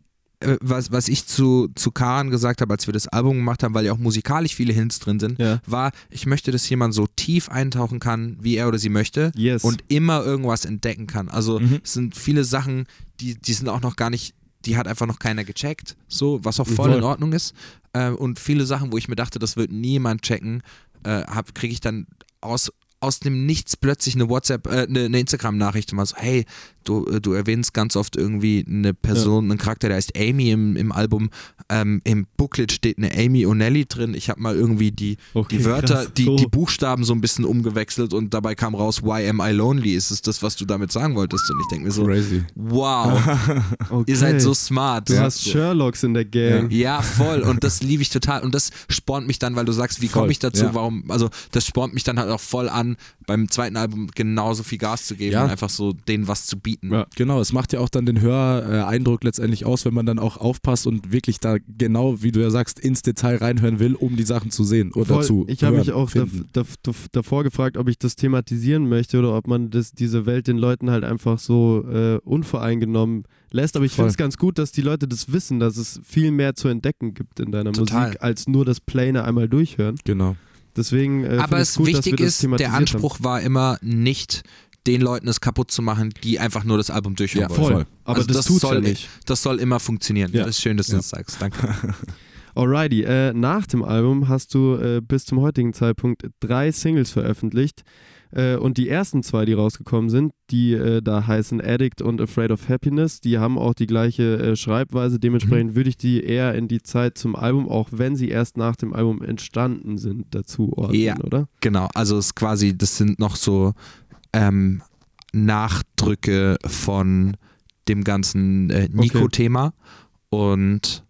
was, was ich zu, zu Karen gesagt habe, als wir das Album gemacht haben, weil ja auch musikalisch viele Hints drin sind, Ja. war, ich möchte, dass jemand so tief eintauchen kann, wie er oder sie möchte Yes. und immer irgendwas entdecken kann. Also Mhm. es sind viele Sachen, die, die sind auch noch gar nicht, die hat einfach noch keiner gecheckt, so, was auch voll Voll. in Ordnung ist. Äh, und viele Sachen, wo ich mir dachte, das wird niemand checken, äh, kriege ich dann aus aus dem Nichts plötzlich eine WhatsApp, äh, eine, eine Instagram-Nachricht und mal so, hey, du, äh, du erwähnst ganz oft irgendwie eine Person, einen Charakter, der heißt Amy im, im Album. Ähm, Im Booklet steht eine Amy O'Nelly drin. Ich habe mal irgendwie die, Okay, die Wörter, krass. die, die Buchstaben so ein bisschen umgewechselt und dabei kam raus, why am I lonely? Ist es das, was du damit sagen wolltest? Und ich denke mir so, Crazy. wow, okay. ihr seid so smart. Du Ja. hast Sherlocks in der Gang. Ja, voll. Und das liebe ich total. Und das spornt mich dann, weil du sagst, wie komme ich dazu? ja. Warum? Also, das spornt mich dann halt auch voll an, beim zweiten Album genauso viel Gas zu geben Ja. und einfach so denen was zu bieten. Ja. Genau, es macht ja auch dann den Höreindruck letztendlich aus, wenn man dann auch aufpasst und wirklich da genau, wie du ja sagst, ins Detail reinhören will, um die Sachen zu sehen oder Voll. zu ich habe mich auch dav finden. dav dav davor gefragt, ob ich das thematisieren möchte oder ob man das, diese Welt den Leuten halt einfach so äh, unvoreingenommen lässt. Aber ich finde es ganz gut, dass die Leute das wissen, dass es viel mehr zu entdecken gibt in deiner Total. Musik, als nur das Plane einmal durchhören. Genau. Deswegen äh, Aber es gut, dass wir wichtig ist, der Anspruch war immer nicht, den Leuten es kaputt zu machen, die einfach nur das Album durchhören Ja, haben. wollen. Voll. Aber Also das, das tut's soll ja nicht. Das soll immer funktionieren. Ja. Das ist schön, dass du Ja. das sagst. Danke. Alrighty, äh, nach dem Album hast du äh, bis zum heutigen Zeitpunkt drei Singles veröffentlicht. Äh, und die ersten zwei, die rausgekommen sind, die äh, da heißen Addict und Afraid of Happiness, die haben auch die gleiche äh, Schreibweise. Dementsprechend würde ich die eher in die Zeit zum Album, auch wenn sie erst nach dem Album entstanden sind, dazu ordnen, Ja. oder? Genau, also es ist quasi, das sind noch so ähm, Nachdrücke von dem ganzen äh, Nico-Thema. Und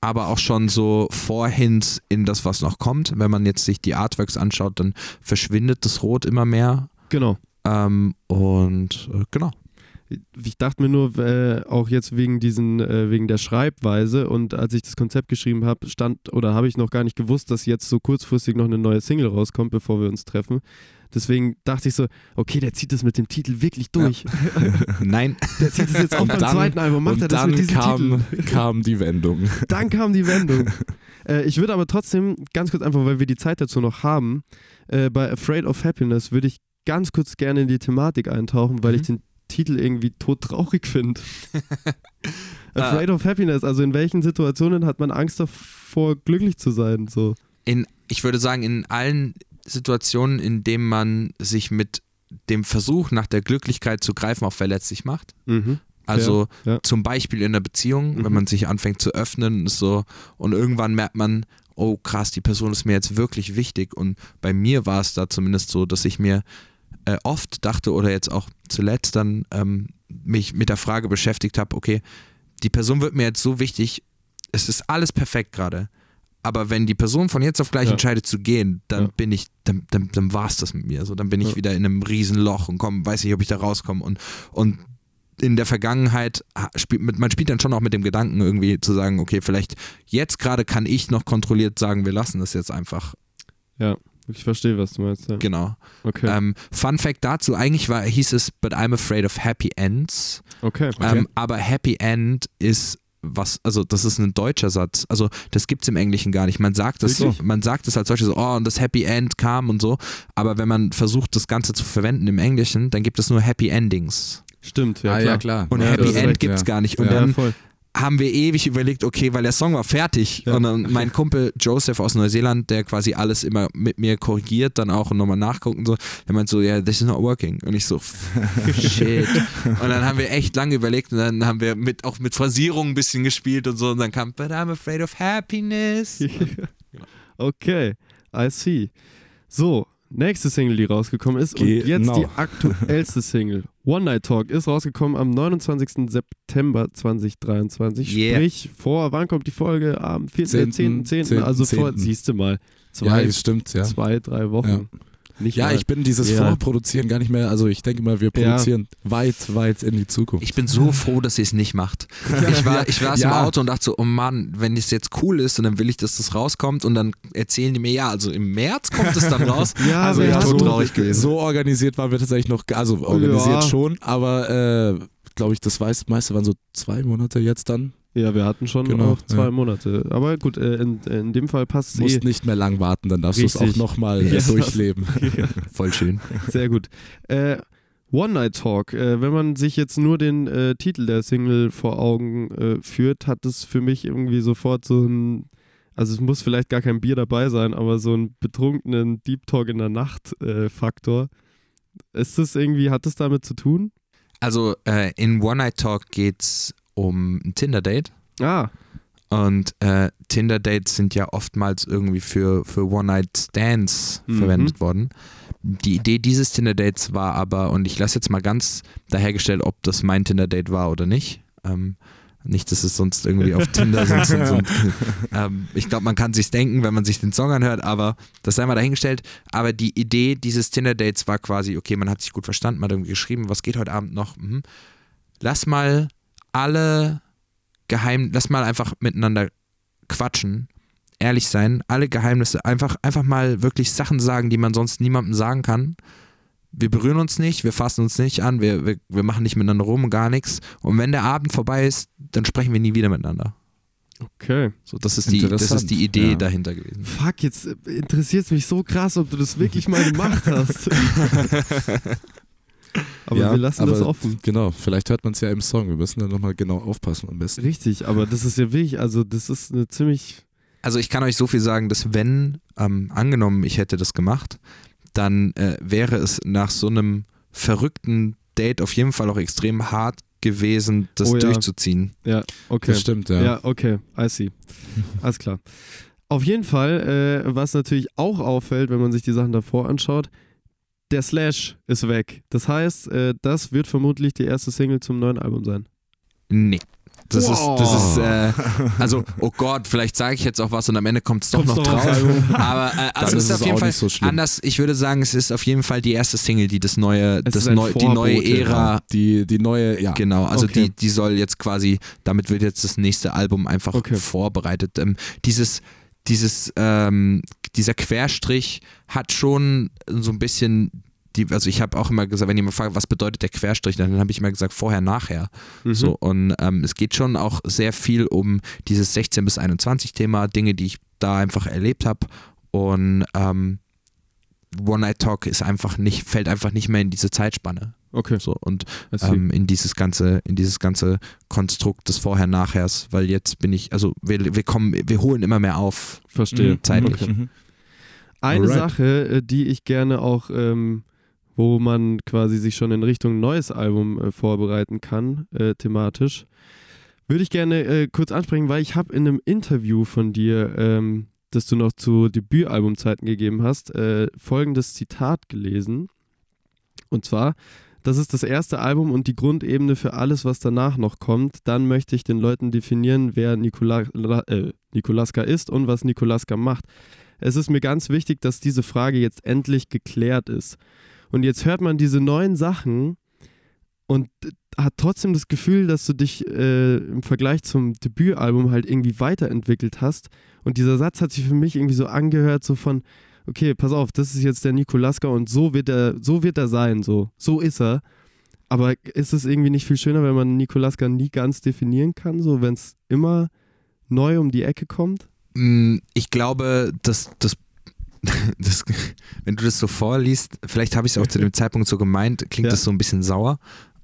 aber auch schon so Vorhints in das, was noch kommt. Wenn man jetzt sich die Artworks anschaut, dann verschwindet das Rot immer mehr. Genau. Ähm, und äh, genau. Ich dachte mir nur, äh, auch jetzt wegen diesen, äh, wegen der Schreibweise und als ich das Konzept geschrieben habe, stand oder habe ich noch gar nicht gewusst, dass jetzt so kurzfristig noch eine neue Single rauskommt, bevor wir uns treffen. Deswegen dachte ich so, okay, der zieht das mit dem Titel wirklich durch. Nein. Der zieht das jetzt auch Und beim dann- zweiten Album, macht und er das dann mit diesem kam, Titel. kam die Wendung. Dann kam die Wendung. äh, ich würde aber trotzdem, ganz kurz einfach, weil wir die Zeit dazu noch haben, äh, bei Afraid of Happiness würde ich ganz kurz gerne in die Thematik eintauchen, weil ich den Titel irgendwie todtraurig finde. Afraid of Happiness, also in welchen Situationen hat man Angst davor, glücklich zu sein? So. In, ich würde sagen, in allen Situationen, in denen man sich mit dem Versuch nach der Glücklichkeit zu greifen auch verletzlich macht. Mhm. Also Ja, ja. zum Beispiel in der Beziehung, Mhm. wenn man sich anfängt zu öffnen ist so, und irgendwann merkt man, oh krass, die Person ist mir jetzt wirklich wichtig. Und bei mir war es da zumindest so, dass ich mir äh, oft dachte oder jetzt auch zuletzt dann ähm, mich mit der Frage beschäftigt habe, okay, die Person wird mir jetzt so wichtig, es ist alles perfekt gerade. Aber wenn die Person von jetzt auf gleich Ja. entscheidet zu gehen, dann Ja. bin ich, dann, dann, dann war es das mit mir. So, dann bin ich Ja. wieder in einem Riesenloch und komm, weiß nicht, ob ich da rauskomme. Und, und in der Vergangenheit, ah, spielt, man spielt dann schon auch mit dem Gedanken irgendwie zu sagen, okay, vielleicht jetzt gerade kann ich noch kontrolliert sagen, wir lassen das jetzt einfach. Ich verstehe, was du meinst. Ja. Genau. Okay. Ähm, Fun Fact dazu, eigentlich war, hieß es, but I'm afraid of happy ends. okay. Ähm, aber Happy End ist was, also das ist ein deutscher Satz. Also das gibt es im Englischen gar nicht. Man sagt das, Wirklich? man sagt es als solches, so, oh, und das Happy End kam und so. Aber wenn man versucht, das Ganze zu verwenden im Englischen, dann gibt es nur Happy Endings. Stimmt, ja, ah, klar. ja, klar. Und Ja, Happy End gibt es ja. gar nicht. Und Ja. Ja, dann voll. Haben wir ewig überlegt, okay, weil der Song war fertig. Ja. Und dann mein Kumpel Joseph aus Neuseeland, der quasi alles immer mit mir korrigiert, dann auch und nochmal nachguckt und so, der meint so, ja, yeah, this is not working. Und ich so, shit. Und dann haben wir echt lange überlegt und dann haben wir mit, auch mit Phrasierung ein bisschen gespielt und so und dann kam, but I'm afraid of happiness. Okay, I see. So, nächste Single, die rausgekommen ist. Und jetzt Genau. die aktuellste Single. One Night Talk ist rausgekommen am 29. September 2023. Yeah. Sprich, vor, wann kommt die Folge? Am 4., 10., 10., 10., 10., also vor, 10.. siehst du mal, Ja, zwei, das stimmt, ja. zwei drei Wochen. Nicht Ja, mal. ich bin dieses Ja. Vorproduzieren gar nicht mehr, also ich denke mal, wir Ja. produzieren weit, weit in die Zukunft. Ich bin so froh, dass sie es nicht macht. Ich war, ich war Ja. im Auto und dachte so, oh Mann, wenn es jetzt cool ist und dann will ich, dass das rauskommt und dann erzählen die mir, ja, also im März kommt es dann raus. Ja, also bin so so- traurig gewesen. So organisiert waren wir tatsächlich noch, also organisiert Ja. schon, aber äh, glaube ich, das weiß- meiste waren so zwei Monate jetzt dann. Ja, wir hatten schon Genau, auch zwei ja. Monate. Aber gut, äh, in, in dem Fall passt es Musst eh. nicht mehr lang warten, dann darfst du es auch nochmal Ja. durchleben. Voll schön. Sehr gut. Äh, One Night Talk. Äh, wenn man sich jetzt nur den äh, Titel der Single vor Augen äh, führt, hat es für mich irgendwie sofort so ein, also es muss vielleicht gar kein Bier dabei sein, aber so einen betrunkenen Deep Talk in der Nacht äh, Faktor. Ist das irgendwie, hat das damit zu tun? Also äh, in One Night Talk geht's um ein Tinder-Date. Ah, Und äh, Tinder-Dates sind ja oftmals irgendwie für, für One-Night-Stands Mhm. verwendet worden. Die Idee dieses Tinder-Dates war aber, und ich lasse jetzt mal ganz dahergestellt, ob das mein Tinder-Date war oder nicht. Ähm, nicht, dass es sonst irgendwie auf Tinder sind. sind, sind ähm, ich glaube, man kann sich's denken, wenn man sich den Song anhört, aber das sei mal dahingestellt. Aber die Idee dieses Tinder-Dates war quasi, okay, man hat sich gut verstanden, man hat irgendwie geschrieben, was geht heute Abend noch? Mhm. Lass mal alle geheim, lass mal einfach miteinander quatschen, ehrlich sein, alle Geheimnisse, einfach, einfach mal wirklich Sachen sagen, die man sonst niemandem sagen kann. Wir berühren uns nicht, wir fassen uns nicht an, wir, wir, wir machen nicht miteinander rum und gar nichts. Und wenn der Abend vorbei ist, dann sprechen wir nie wieder miteinander. okay. So, das ist die, das ist die Idee ja. dahinter gewesen. Fuck, jetzt interessiert es mich so krass, ob du das wirklich mal gemacht hast. aber Ja, wir lassen aber das offen. Genau, vielleicht hört man es ja im Song. Wir müssen da nochmal genau aufpassen am besten. Richtig, aber das ist ja wirklich, also das ist eine ziemlich Also ich kann euch so viel sagen, dass wenn, ähm, angenommen, ich hätte das gemacht, dann äh, wäre es nach so einem verrückten Date auf jeden Fall auch extrem hart gewesen, das Oh ja. durchzuziehen. Ja, okay. Das stimmt, ja. ja. okay, I see. Alles klar. Auf jeden Fall, äh, was natürlich auch auffällt, wenn man sich die Sachen davor anschaut, der Slash ist weg. Das heißt, äh, das wird vermutlich die erste Single zum neuen Album sein. Nee. Das Wow. ist, das ist, äh, also, oh Gott, vielleicht sage ich jetzt auch was und am Ende kommt es doch noch drauf. Aber äh, also es ist auf jeden Fall so anders. Ich würde sagen, es ist auf jeden Fall die erste Single, die das neue, Es das neu, die neue. Ära Die, die neue, ja. Genau, also Okay. die, die soll jetzt quasi, damit wird jetzt das nächste Album einfach Okay. vorbereitet. Ähm, dieses, dieses, ähm, dieser Querstrich hat schon so ein bisschen die, also ich habe auch immer gesagt, wenn jemand fragt, was bedeutet der Querstrich, dann habe ich immer gesagt, vorher, nachher. Mhm. So, und ähm, es geht schon auch sehr viel um dieses 16 bis 21 Thema, Dinge, die ich da einfach erlebt habe. Und ähm, One Night Talk ist einfach nicht, fällt einfach nicht mehr in diese Zeitspanne. Okay. So, und ähm, in dieses ganze, in dieses ganze Konstrukt des Vorher-Nachhers, weil jetzt bin ich, also wir, wir kommen, wir holen immer mehr auf. Verstehe. Mhm. zeitlich. Okay. Mhm. Eine Alright. Sache, äh, die ich gerne auch, ähm, wo man quasi sich schon in Richtung neues Album äh, vorbereiten kann, äh, thematisch, würde ich gerne äh, kurz ansprechen, weil ich habe in einem Interview von dir, ähm, das du noch zu Debütalbumzeiten gegeben hast, äh, folgendes Zitat gelesen. Und zwar, das ist das erste Album und die Grundebene für alles, was danach noch kommt. Dann möchte ich den Leuten definieren, wer Nikola, äh, Nikolaska ist und was Nikolaska macht. Es ist mir ganz wichtig, dass diese Frage jetzt endlich geklärt ist. Und jetzt hört man diese neuen Sachen und hat trotzdem das Gefühl, dass du dich äh, im Vergleich zum Debütalbum halt irgendwie weiterentwickelt hast. Und dieser Satz hat sich für mich irgendwie so angehört, so von, okay, pass auf, das ist jetzt der Nikolaska und so wird er, so wird er sein, so, so ist er. Aber ist es irgendwie nicht viel schöner, wenn man Nikolaska nie ganz definieren kann, so wenn es immer neu um die Ecke kommt? Mm, Ich glaube, dass das, das wenn du das so vorliest, vielleicht habe ich es auch zu dem Zeitpunkt so gemeint, klingt Ja. das so ein bisschen sauer.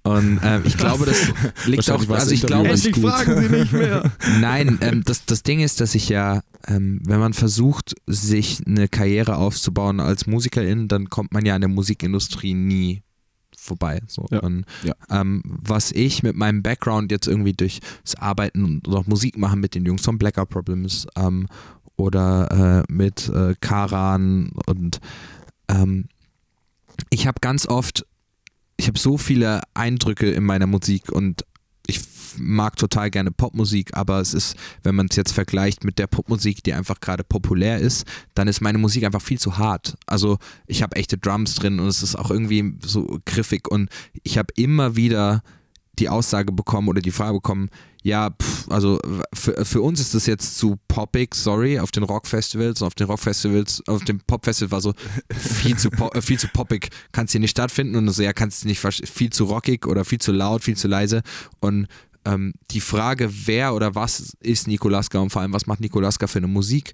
Und ähm, ich glaube, das liegt auch, also ich glaube, gut. fragen sie nicht mehr. Nein, ähm, das, das Ding ist, dass ich ja, ähm, wenn man versucht, sich eine Karriere aufzubauen als Musikerin, dann kommt man ja an der Musikindustrie nie vorbei. So. Ja. Und Ja. ähm, was ich mit meinem Background jetzt irgendwie durch das Arbeiten und auch Musik machen mit den Jungs von Blackout Problems ähm, oder äh, mit äh, Karan und ähm, ich habe ganz oft, ich habe so viele Eindrücke in meiner Musik und ich mag total gerne Popmusik, aber es ist, wenn man es jetzt vergleicht mit der Popmusik, die einfach gerade populär ist, dann ist meine Musik einfach viel zu hart. Also ich habe echte Drums drin und es ist auch irgendwie so griffig und ich habe immer wieder die Aussage bekommen oder die Frage bekommen, ja, pff, also für, für uns ist das jetzt zu poppig, sorry, auf den Rockfestivals auf den Rockfestivals, auf dem Popfestival war so viel zu, po äh, viel zu poppig, kannst hier nicht stattfinden und so, ja, kannst nicht, verste- viel zu rockig oder viel zu laut, viel zu leise. Und ähm, die Frage, wer oder was ist Nikolaska und vor allem, was macht Nikolaska für eine Musik,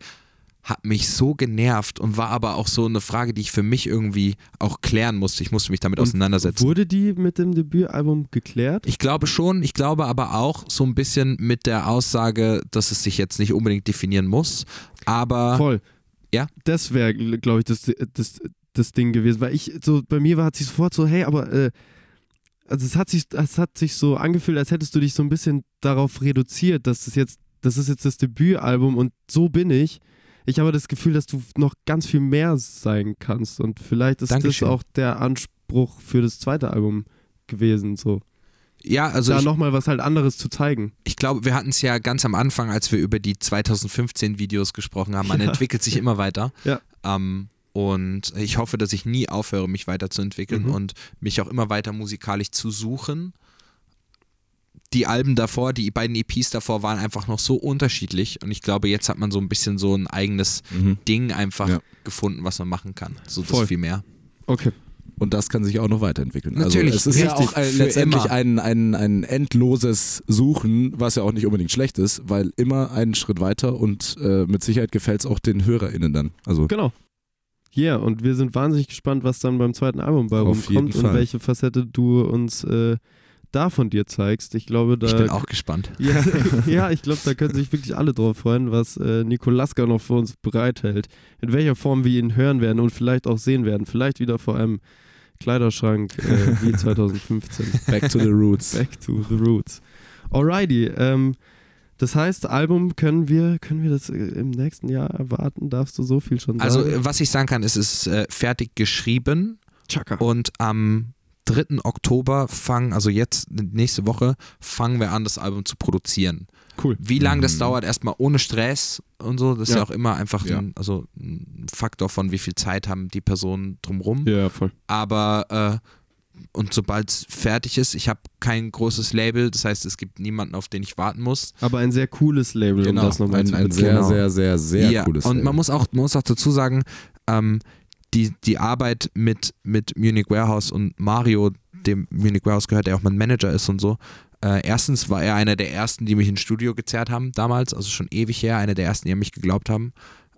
hat mich so genervt und war aber auch so eine Frage, die ich für mich irgendwie auch klären musste. Ich musste mich damit auseinandersetzen. Wurde die mit dem Debütalbum geklärt? Ich glaube schon, ich glaube aber auch so ein bisschen mit der Aussage, dass es sich jetzt nicht unbedingt definieren muss, aber Voll. Ja. Das wäre, glaube ich, das, das, das Ding gewesen. Weil ich, so bei mir war hat sich sofort so, hey, aber äh, also es hat sich, es hat sich so angefühlt, als hättest du dich so ein bisschen darauf reduziert, dass das jetzt, das ist jetzt das Debütalbum und so bin ich. Ich habe das Gefühl, dass du noch ganz viel mehr sein kannst und vielleicht ist Dankeschön. das auch der Anspruch für das zweite Album gewesen, so. ja, also da nochmal was halt anderes zu zeigen. ich glaube, wir hatten es ja ganz am Anfang, als wir über die 2015 Videos gesprochen haben. Man Ja. entwickelt sich immer weiter. Ja. Ähm, und ich hoffe, dass ich nie aufhöre, mich weiterzuentwickeln Mhm. und mich auch immer weiter musikalisch zu suchen. Die Alben davor, die beiden EPs davor waren einfach noch so unterschiedlich und ich glaube, jetzt hat man so ein bisschen so ein eigenes Mhm. Ding einfach Ja. gefunden, was man machen kann. So das Voll. viel mehr. Okay. Und das kann sich auch noch weiterentwickeln. Natürlich, also es ist ja richtig, auch äh, letztendlich immer. ein, ein, ein endloses Suchen, was ja auch nicht unbedingt schlecht ist, weil immer einen Schritt weiter und äh, mit Sicherheit gefällt es auch den HörerInnen dann. Also Genau. Yeah, und wir sind wahnsinnig gespannt, was dann beim zweiten Album bei Auf rumkommt und welche Facette du uns äh, da von dir zeigst. Ich glaube, da. Ich bin auch gespannt. ja, ja, ich glaube, da können sich wirklich alle drauf freuen, was äh, Nikolaska noch für uns bereithält. In welcher Form wir ihn hören werden und vielleicht auch sehen werden. Vielleicht wieder vor einem Kleiderschrank äh, wie 2015. back to the roots. Back to the roots. Alrighty. Ähm, das heißt, Album können wir, können wir das äh, im nächsten Jahr erwarten? Darfst du so viel schon sagen? Also, was ich sagen kann, ist, es ist äh, fertig geschrieben Chaka. und am 3. Oktober fangen, also jetzt nächste Woche, fangen wir an, das Album zu produzieren. Cool. Wie lange das Mhm. dauert, erstmal ohne Stress und so, das ist ja, Ja. auch immer einfach Ja. ein, also ein Faktor von wie viel Zeit haben die Personen drumrum. Ja, voll. Aber äh, und sobald es fertig ist, ich habe kein großes Label, das heißt, es gibt niemanden, auf den ich warten muss. Aber ein sehr cooles Label, um das nochmal ein, zu ein sehr, Genau. sehr, sehr, sehr ja, cooles und man Label. muss auch, man muss auch dazu sagen, ähm, die, die Arbeit mit, mit Munich Warehouse und Mario, dem Munich Warehouse gehört, der auch mein Manager ist und so. Äh, erstens war er einer der ersten, die mich ins Studio gezerrt haben damals, also schon ewig her, einer der ersten, die an mich geglaubt haben,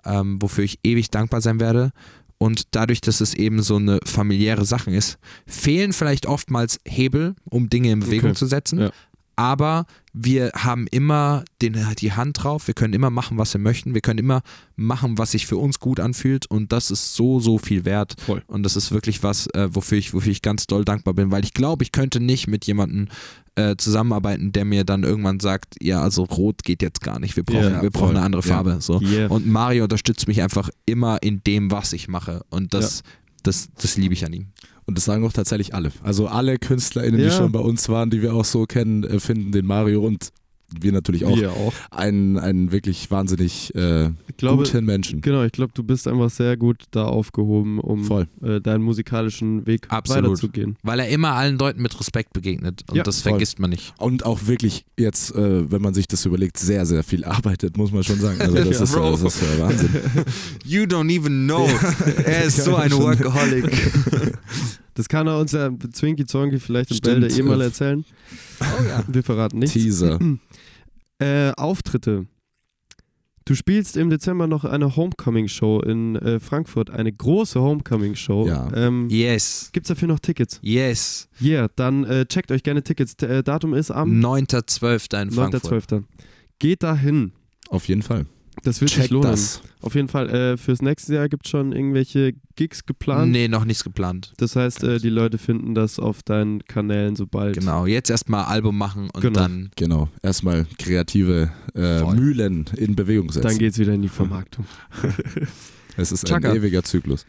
ähm, wofür ich ewig dankbar sein werde. Und dadurch, dass es eben so eine familiäre Sache ist, fehlen vielleicht oftmals Hebel, um Dinge in Bewegung Okay. zu setzen. Ja. Aber wir haben immer den, die Hand drauf, wir können immer machen, was wir möchten, wir können immer machen, was sich für uns gut anfühlt und das ist so, so viel wert. Voll. Und das ist wirklich was, äh, wofür, ich, wofür ich ganz doll dankbar bin, weil ich glaube, ich könnte nicht mit jemandem äh, zusammenarbeiten, der mir dann irgendwann sagt, ja, also rot geht jetzt gar nicht, wir brauchen, Ja, wir brauchen voll. eine andere Ja. Farbe. So. Yeah. Und Mario unterstützt mich einfach immer in dem, was ich mache und das, das, das liebe ich an ihm. Und das sagen auch tatsächlich alle. Also alle KünstlerInnen, die Ja. schon bei uns waren, die wir auch so kennen, äh, finden den Mario und wir natürlich auch Wir auch. einen, einen wirklich wahnsinnig äh, glaube, guten Menschen. genau, ich glaube, du bist einfach sehr gut da aufgehoben, um Voll. äh, deinen musikalischen Weg Absolut. weiterzugehen. Weil er immer allen Leuten mit Respekt begegnet und Ja, das voll. vergisst man nicht. Und auch wirklich jetzt, äh, wenn man sich das überlegt, sehr, sehr viel arbeitet, muss man schon sagen. Also das, Ja, ist, Bro. das ist äh, Wahnsinn. You don't even know. er ist so ein Workaholic. Das kann er uns ja Zwinky Zonky vielleicht im. Bälde eh mal erzählen. Oh ja. Wir verraten nichts. Teaser. Äh, Auftritte. Du spielst im Dezember noch eine Homecoming-Show in äh, Frankfurt, eine große Homecoming-Show. Ja. Ähm, Yes. Gibt's dafür noch Tickets? Yes. Yeah, dann äh, checkt euch gerne Tickets. T äh, Datum ist am 9.12. in Frankfurt. 9.12. Geht dahin. Auf jeden Fall. Das wird sich Checkt lohnen. das. Auf jeden Fall. Äh, fürs nächste Jahr gibt es schon irgendwelche Gigs geplant. Nee, noch nichts geplant. Das heißt, äh, die Leute finden das auf deinen Kanälen sobald. Genau. Jetzt erstmal Album machen und Genau. dann. Genau. Erstmal kreative äh. Mühlen in Bewegung setzen. Dann geht's wieder in die Vermarktung. es ist Chaka. ein ewiger Zyklus.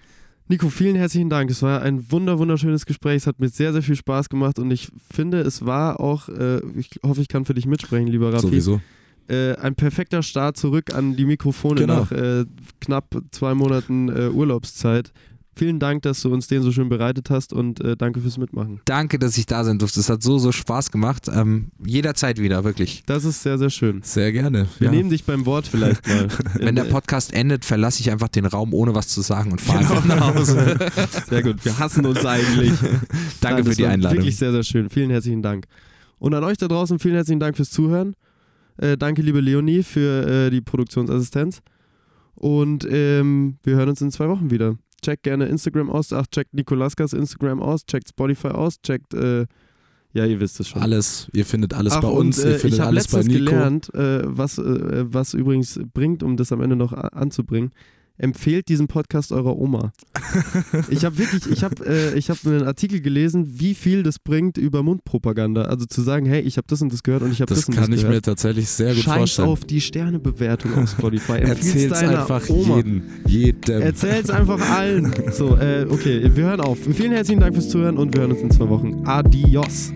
Nico, vielen herzlichen Dank. Es war ein wunder wunderschönes Gespräch. Es hat mir sehr, sehr viel Spaß gemacht und ich finde, es war auch, äh, ich hoffe, ich kann für dich mitsprechen, lieber Raffi, Sowieso. Äh, ein perfekter Start zurück an die Mikrofone Genau. nach äh, knapp zwei Monaten äh, Urlaubszeit. Vielen Dank, dass du uns den so schön bereitet hast und äh, danke fürs Mitmachen. Danke, dass ich da sein durfte. Es hat so, so Spaß gemacht. Ähm, jederzeit wieder, wirklich. Das ist sehr, sehr schön. Sehr gerne. Wir ja. nehmen dich beim Wort vielleicht mal. Wenn der Äh, Podcast endet, verlasse ich einfach den Raum, ohne was zu sagen und fahre Genau. einfach nach Hause. Sehr gut, wir hassen uns eigentlich. Danke Nein, für die Einladung. Wirklich sehr, sehr schön. Vielen herzlichen Dank. Und an euch da draußen vielen herzlichen Dank fürs Zuhören. Äh, danke, liebe Leonie, für äh, die Produktionsassistenz. Und ähm, wir hören uns in zwei Wochen wieder. Checkt gerne Instagram aus. Ach, checkt Nikolaskas Instagram aus. Checkt Spotify aus. Checkt, äh, ja, ihr wisst es schon. Alles, ihr findet alles Ach, bei uns, und, äh, ihr findet ich habe alles bei letztens gelernt, äh, was, äh, was übrigens bringt, um das am Ende noch anzubringen. Empfehlt diesen Podcast eurer Oma. ich habe wirklich, ich habe äh, ich hab einen Artikel gelesen, wie viel das bringt über Mundpropaganda. Also zu sagen, hey, ich habe das und das gehört und ich habe das, Das und kann das ich mir gehört. tatsächlich sehr gut Scheiß vorstellen. auf die Sternebewertung auf Spotify. Erzähl's einfach Oma. jeden, jedem. Erzähl's einfach allen. So, äh, okay, wir hören auf. Vielen herzlichen Dank fürs Zuhören und wir hören uns in zwei Wochen. Adios.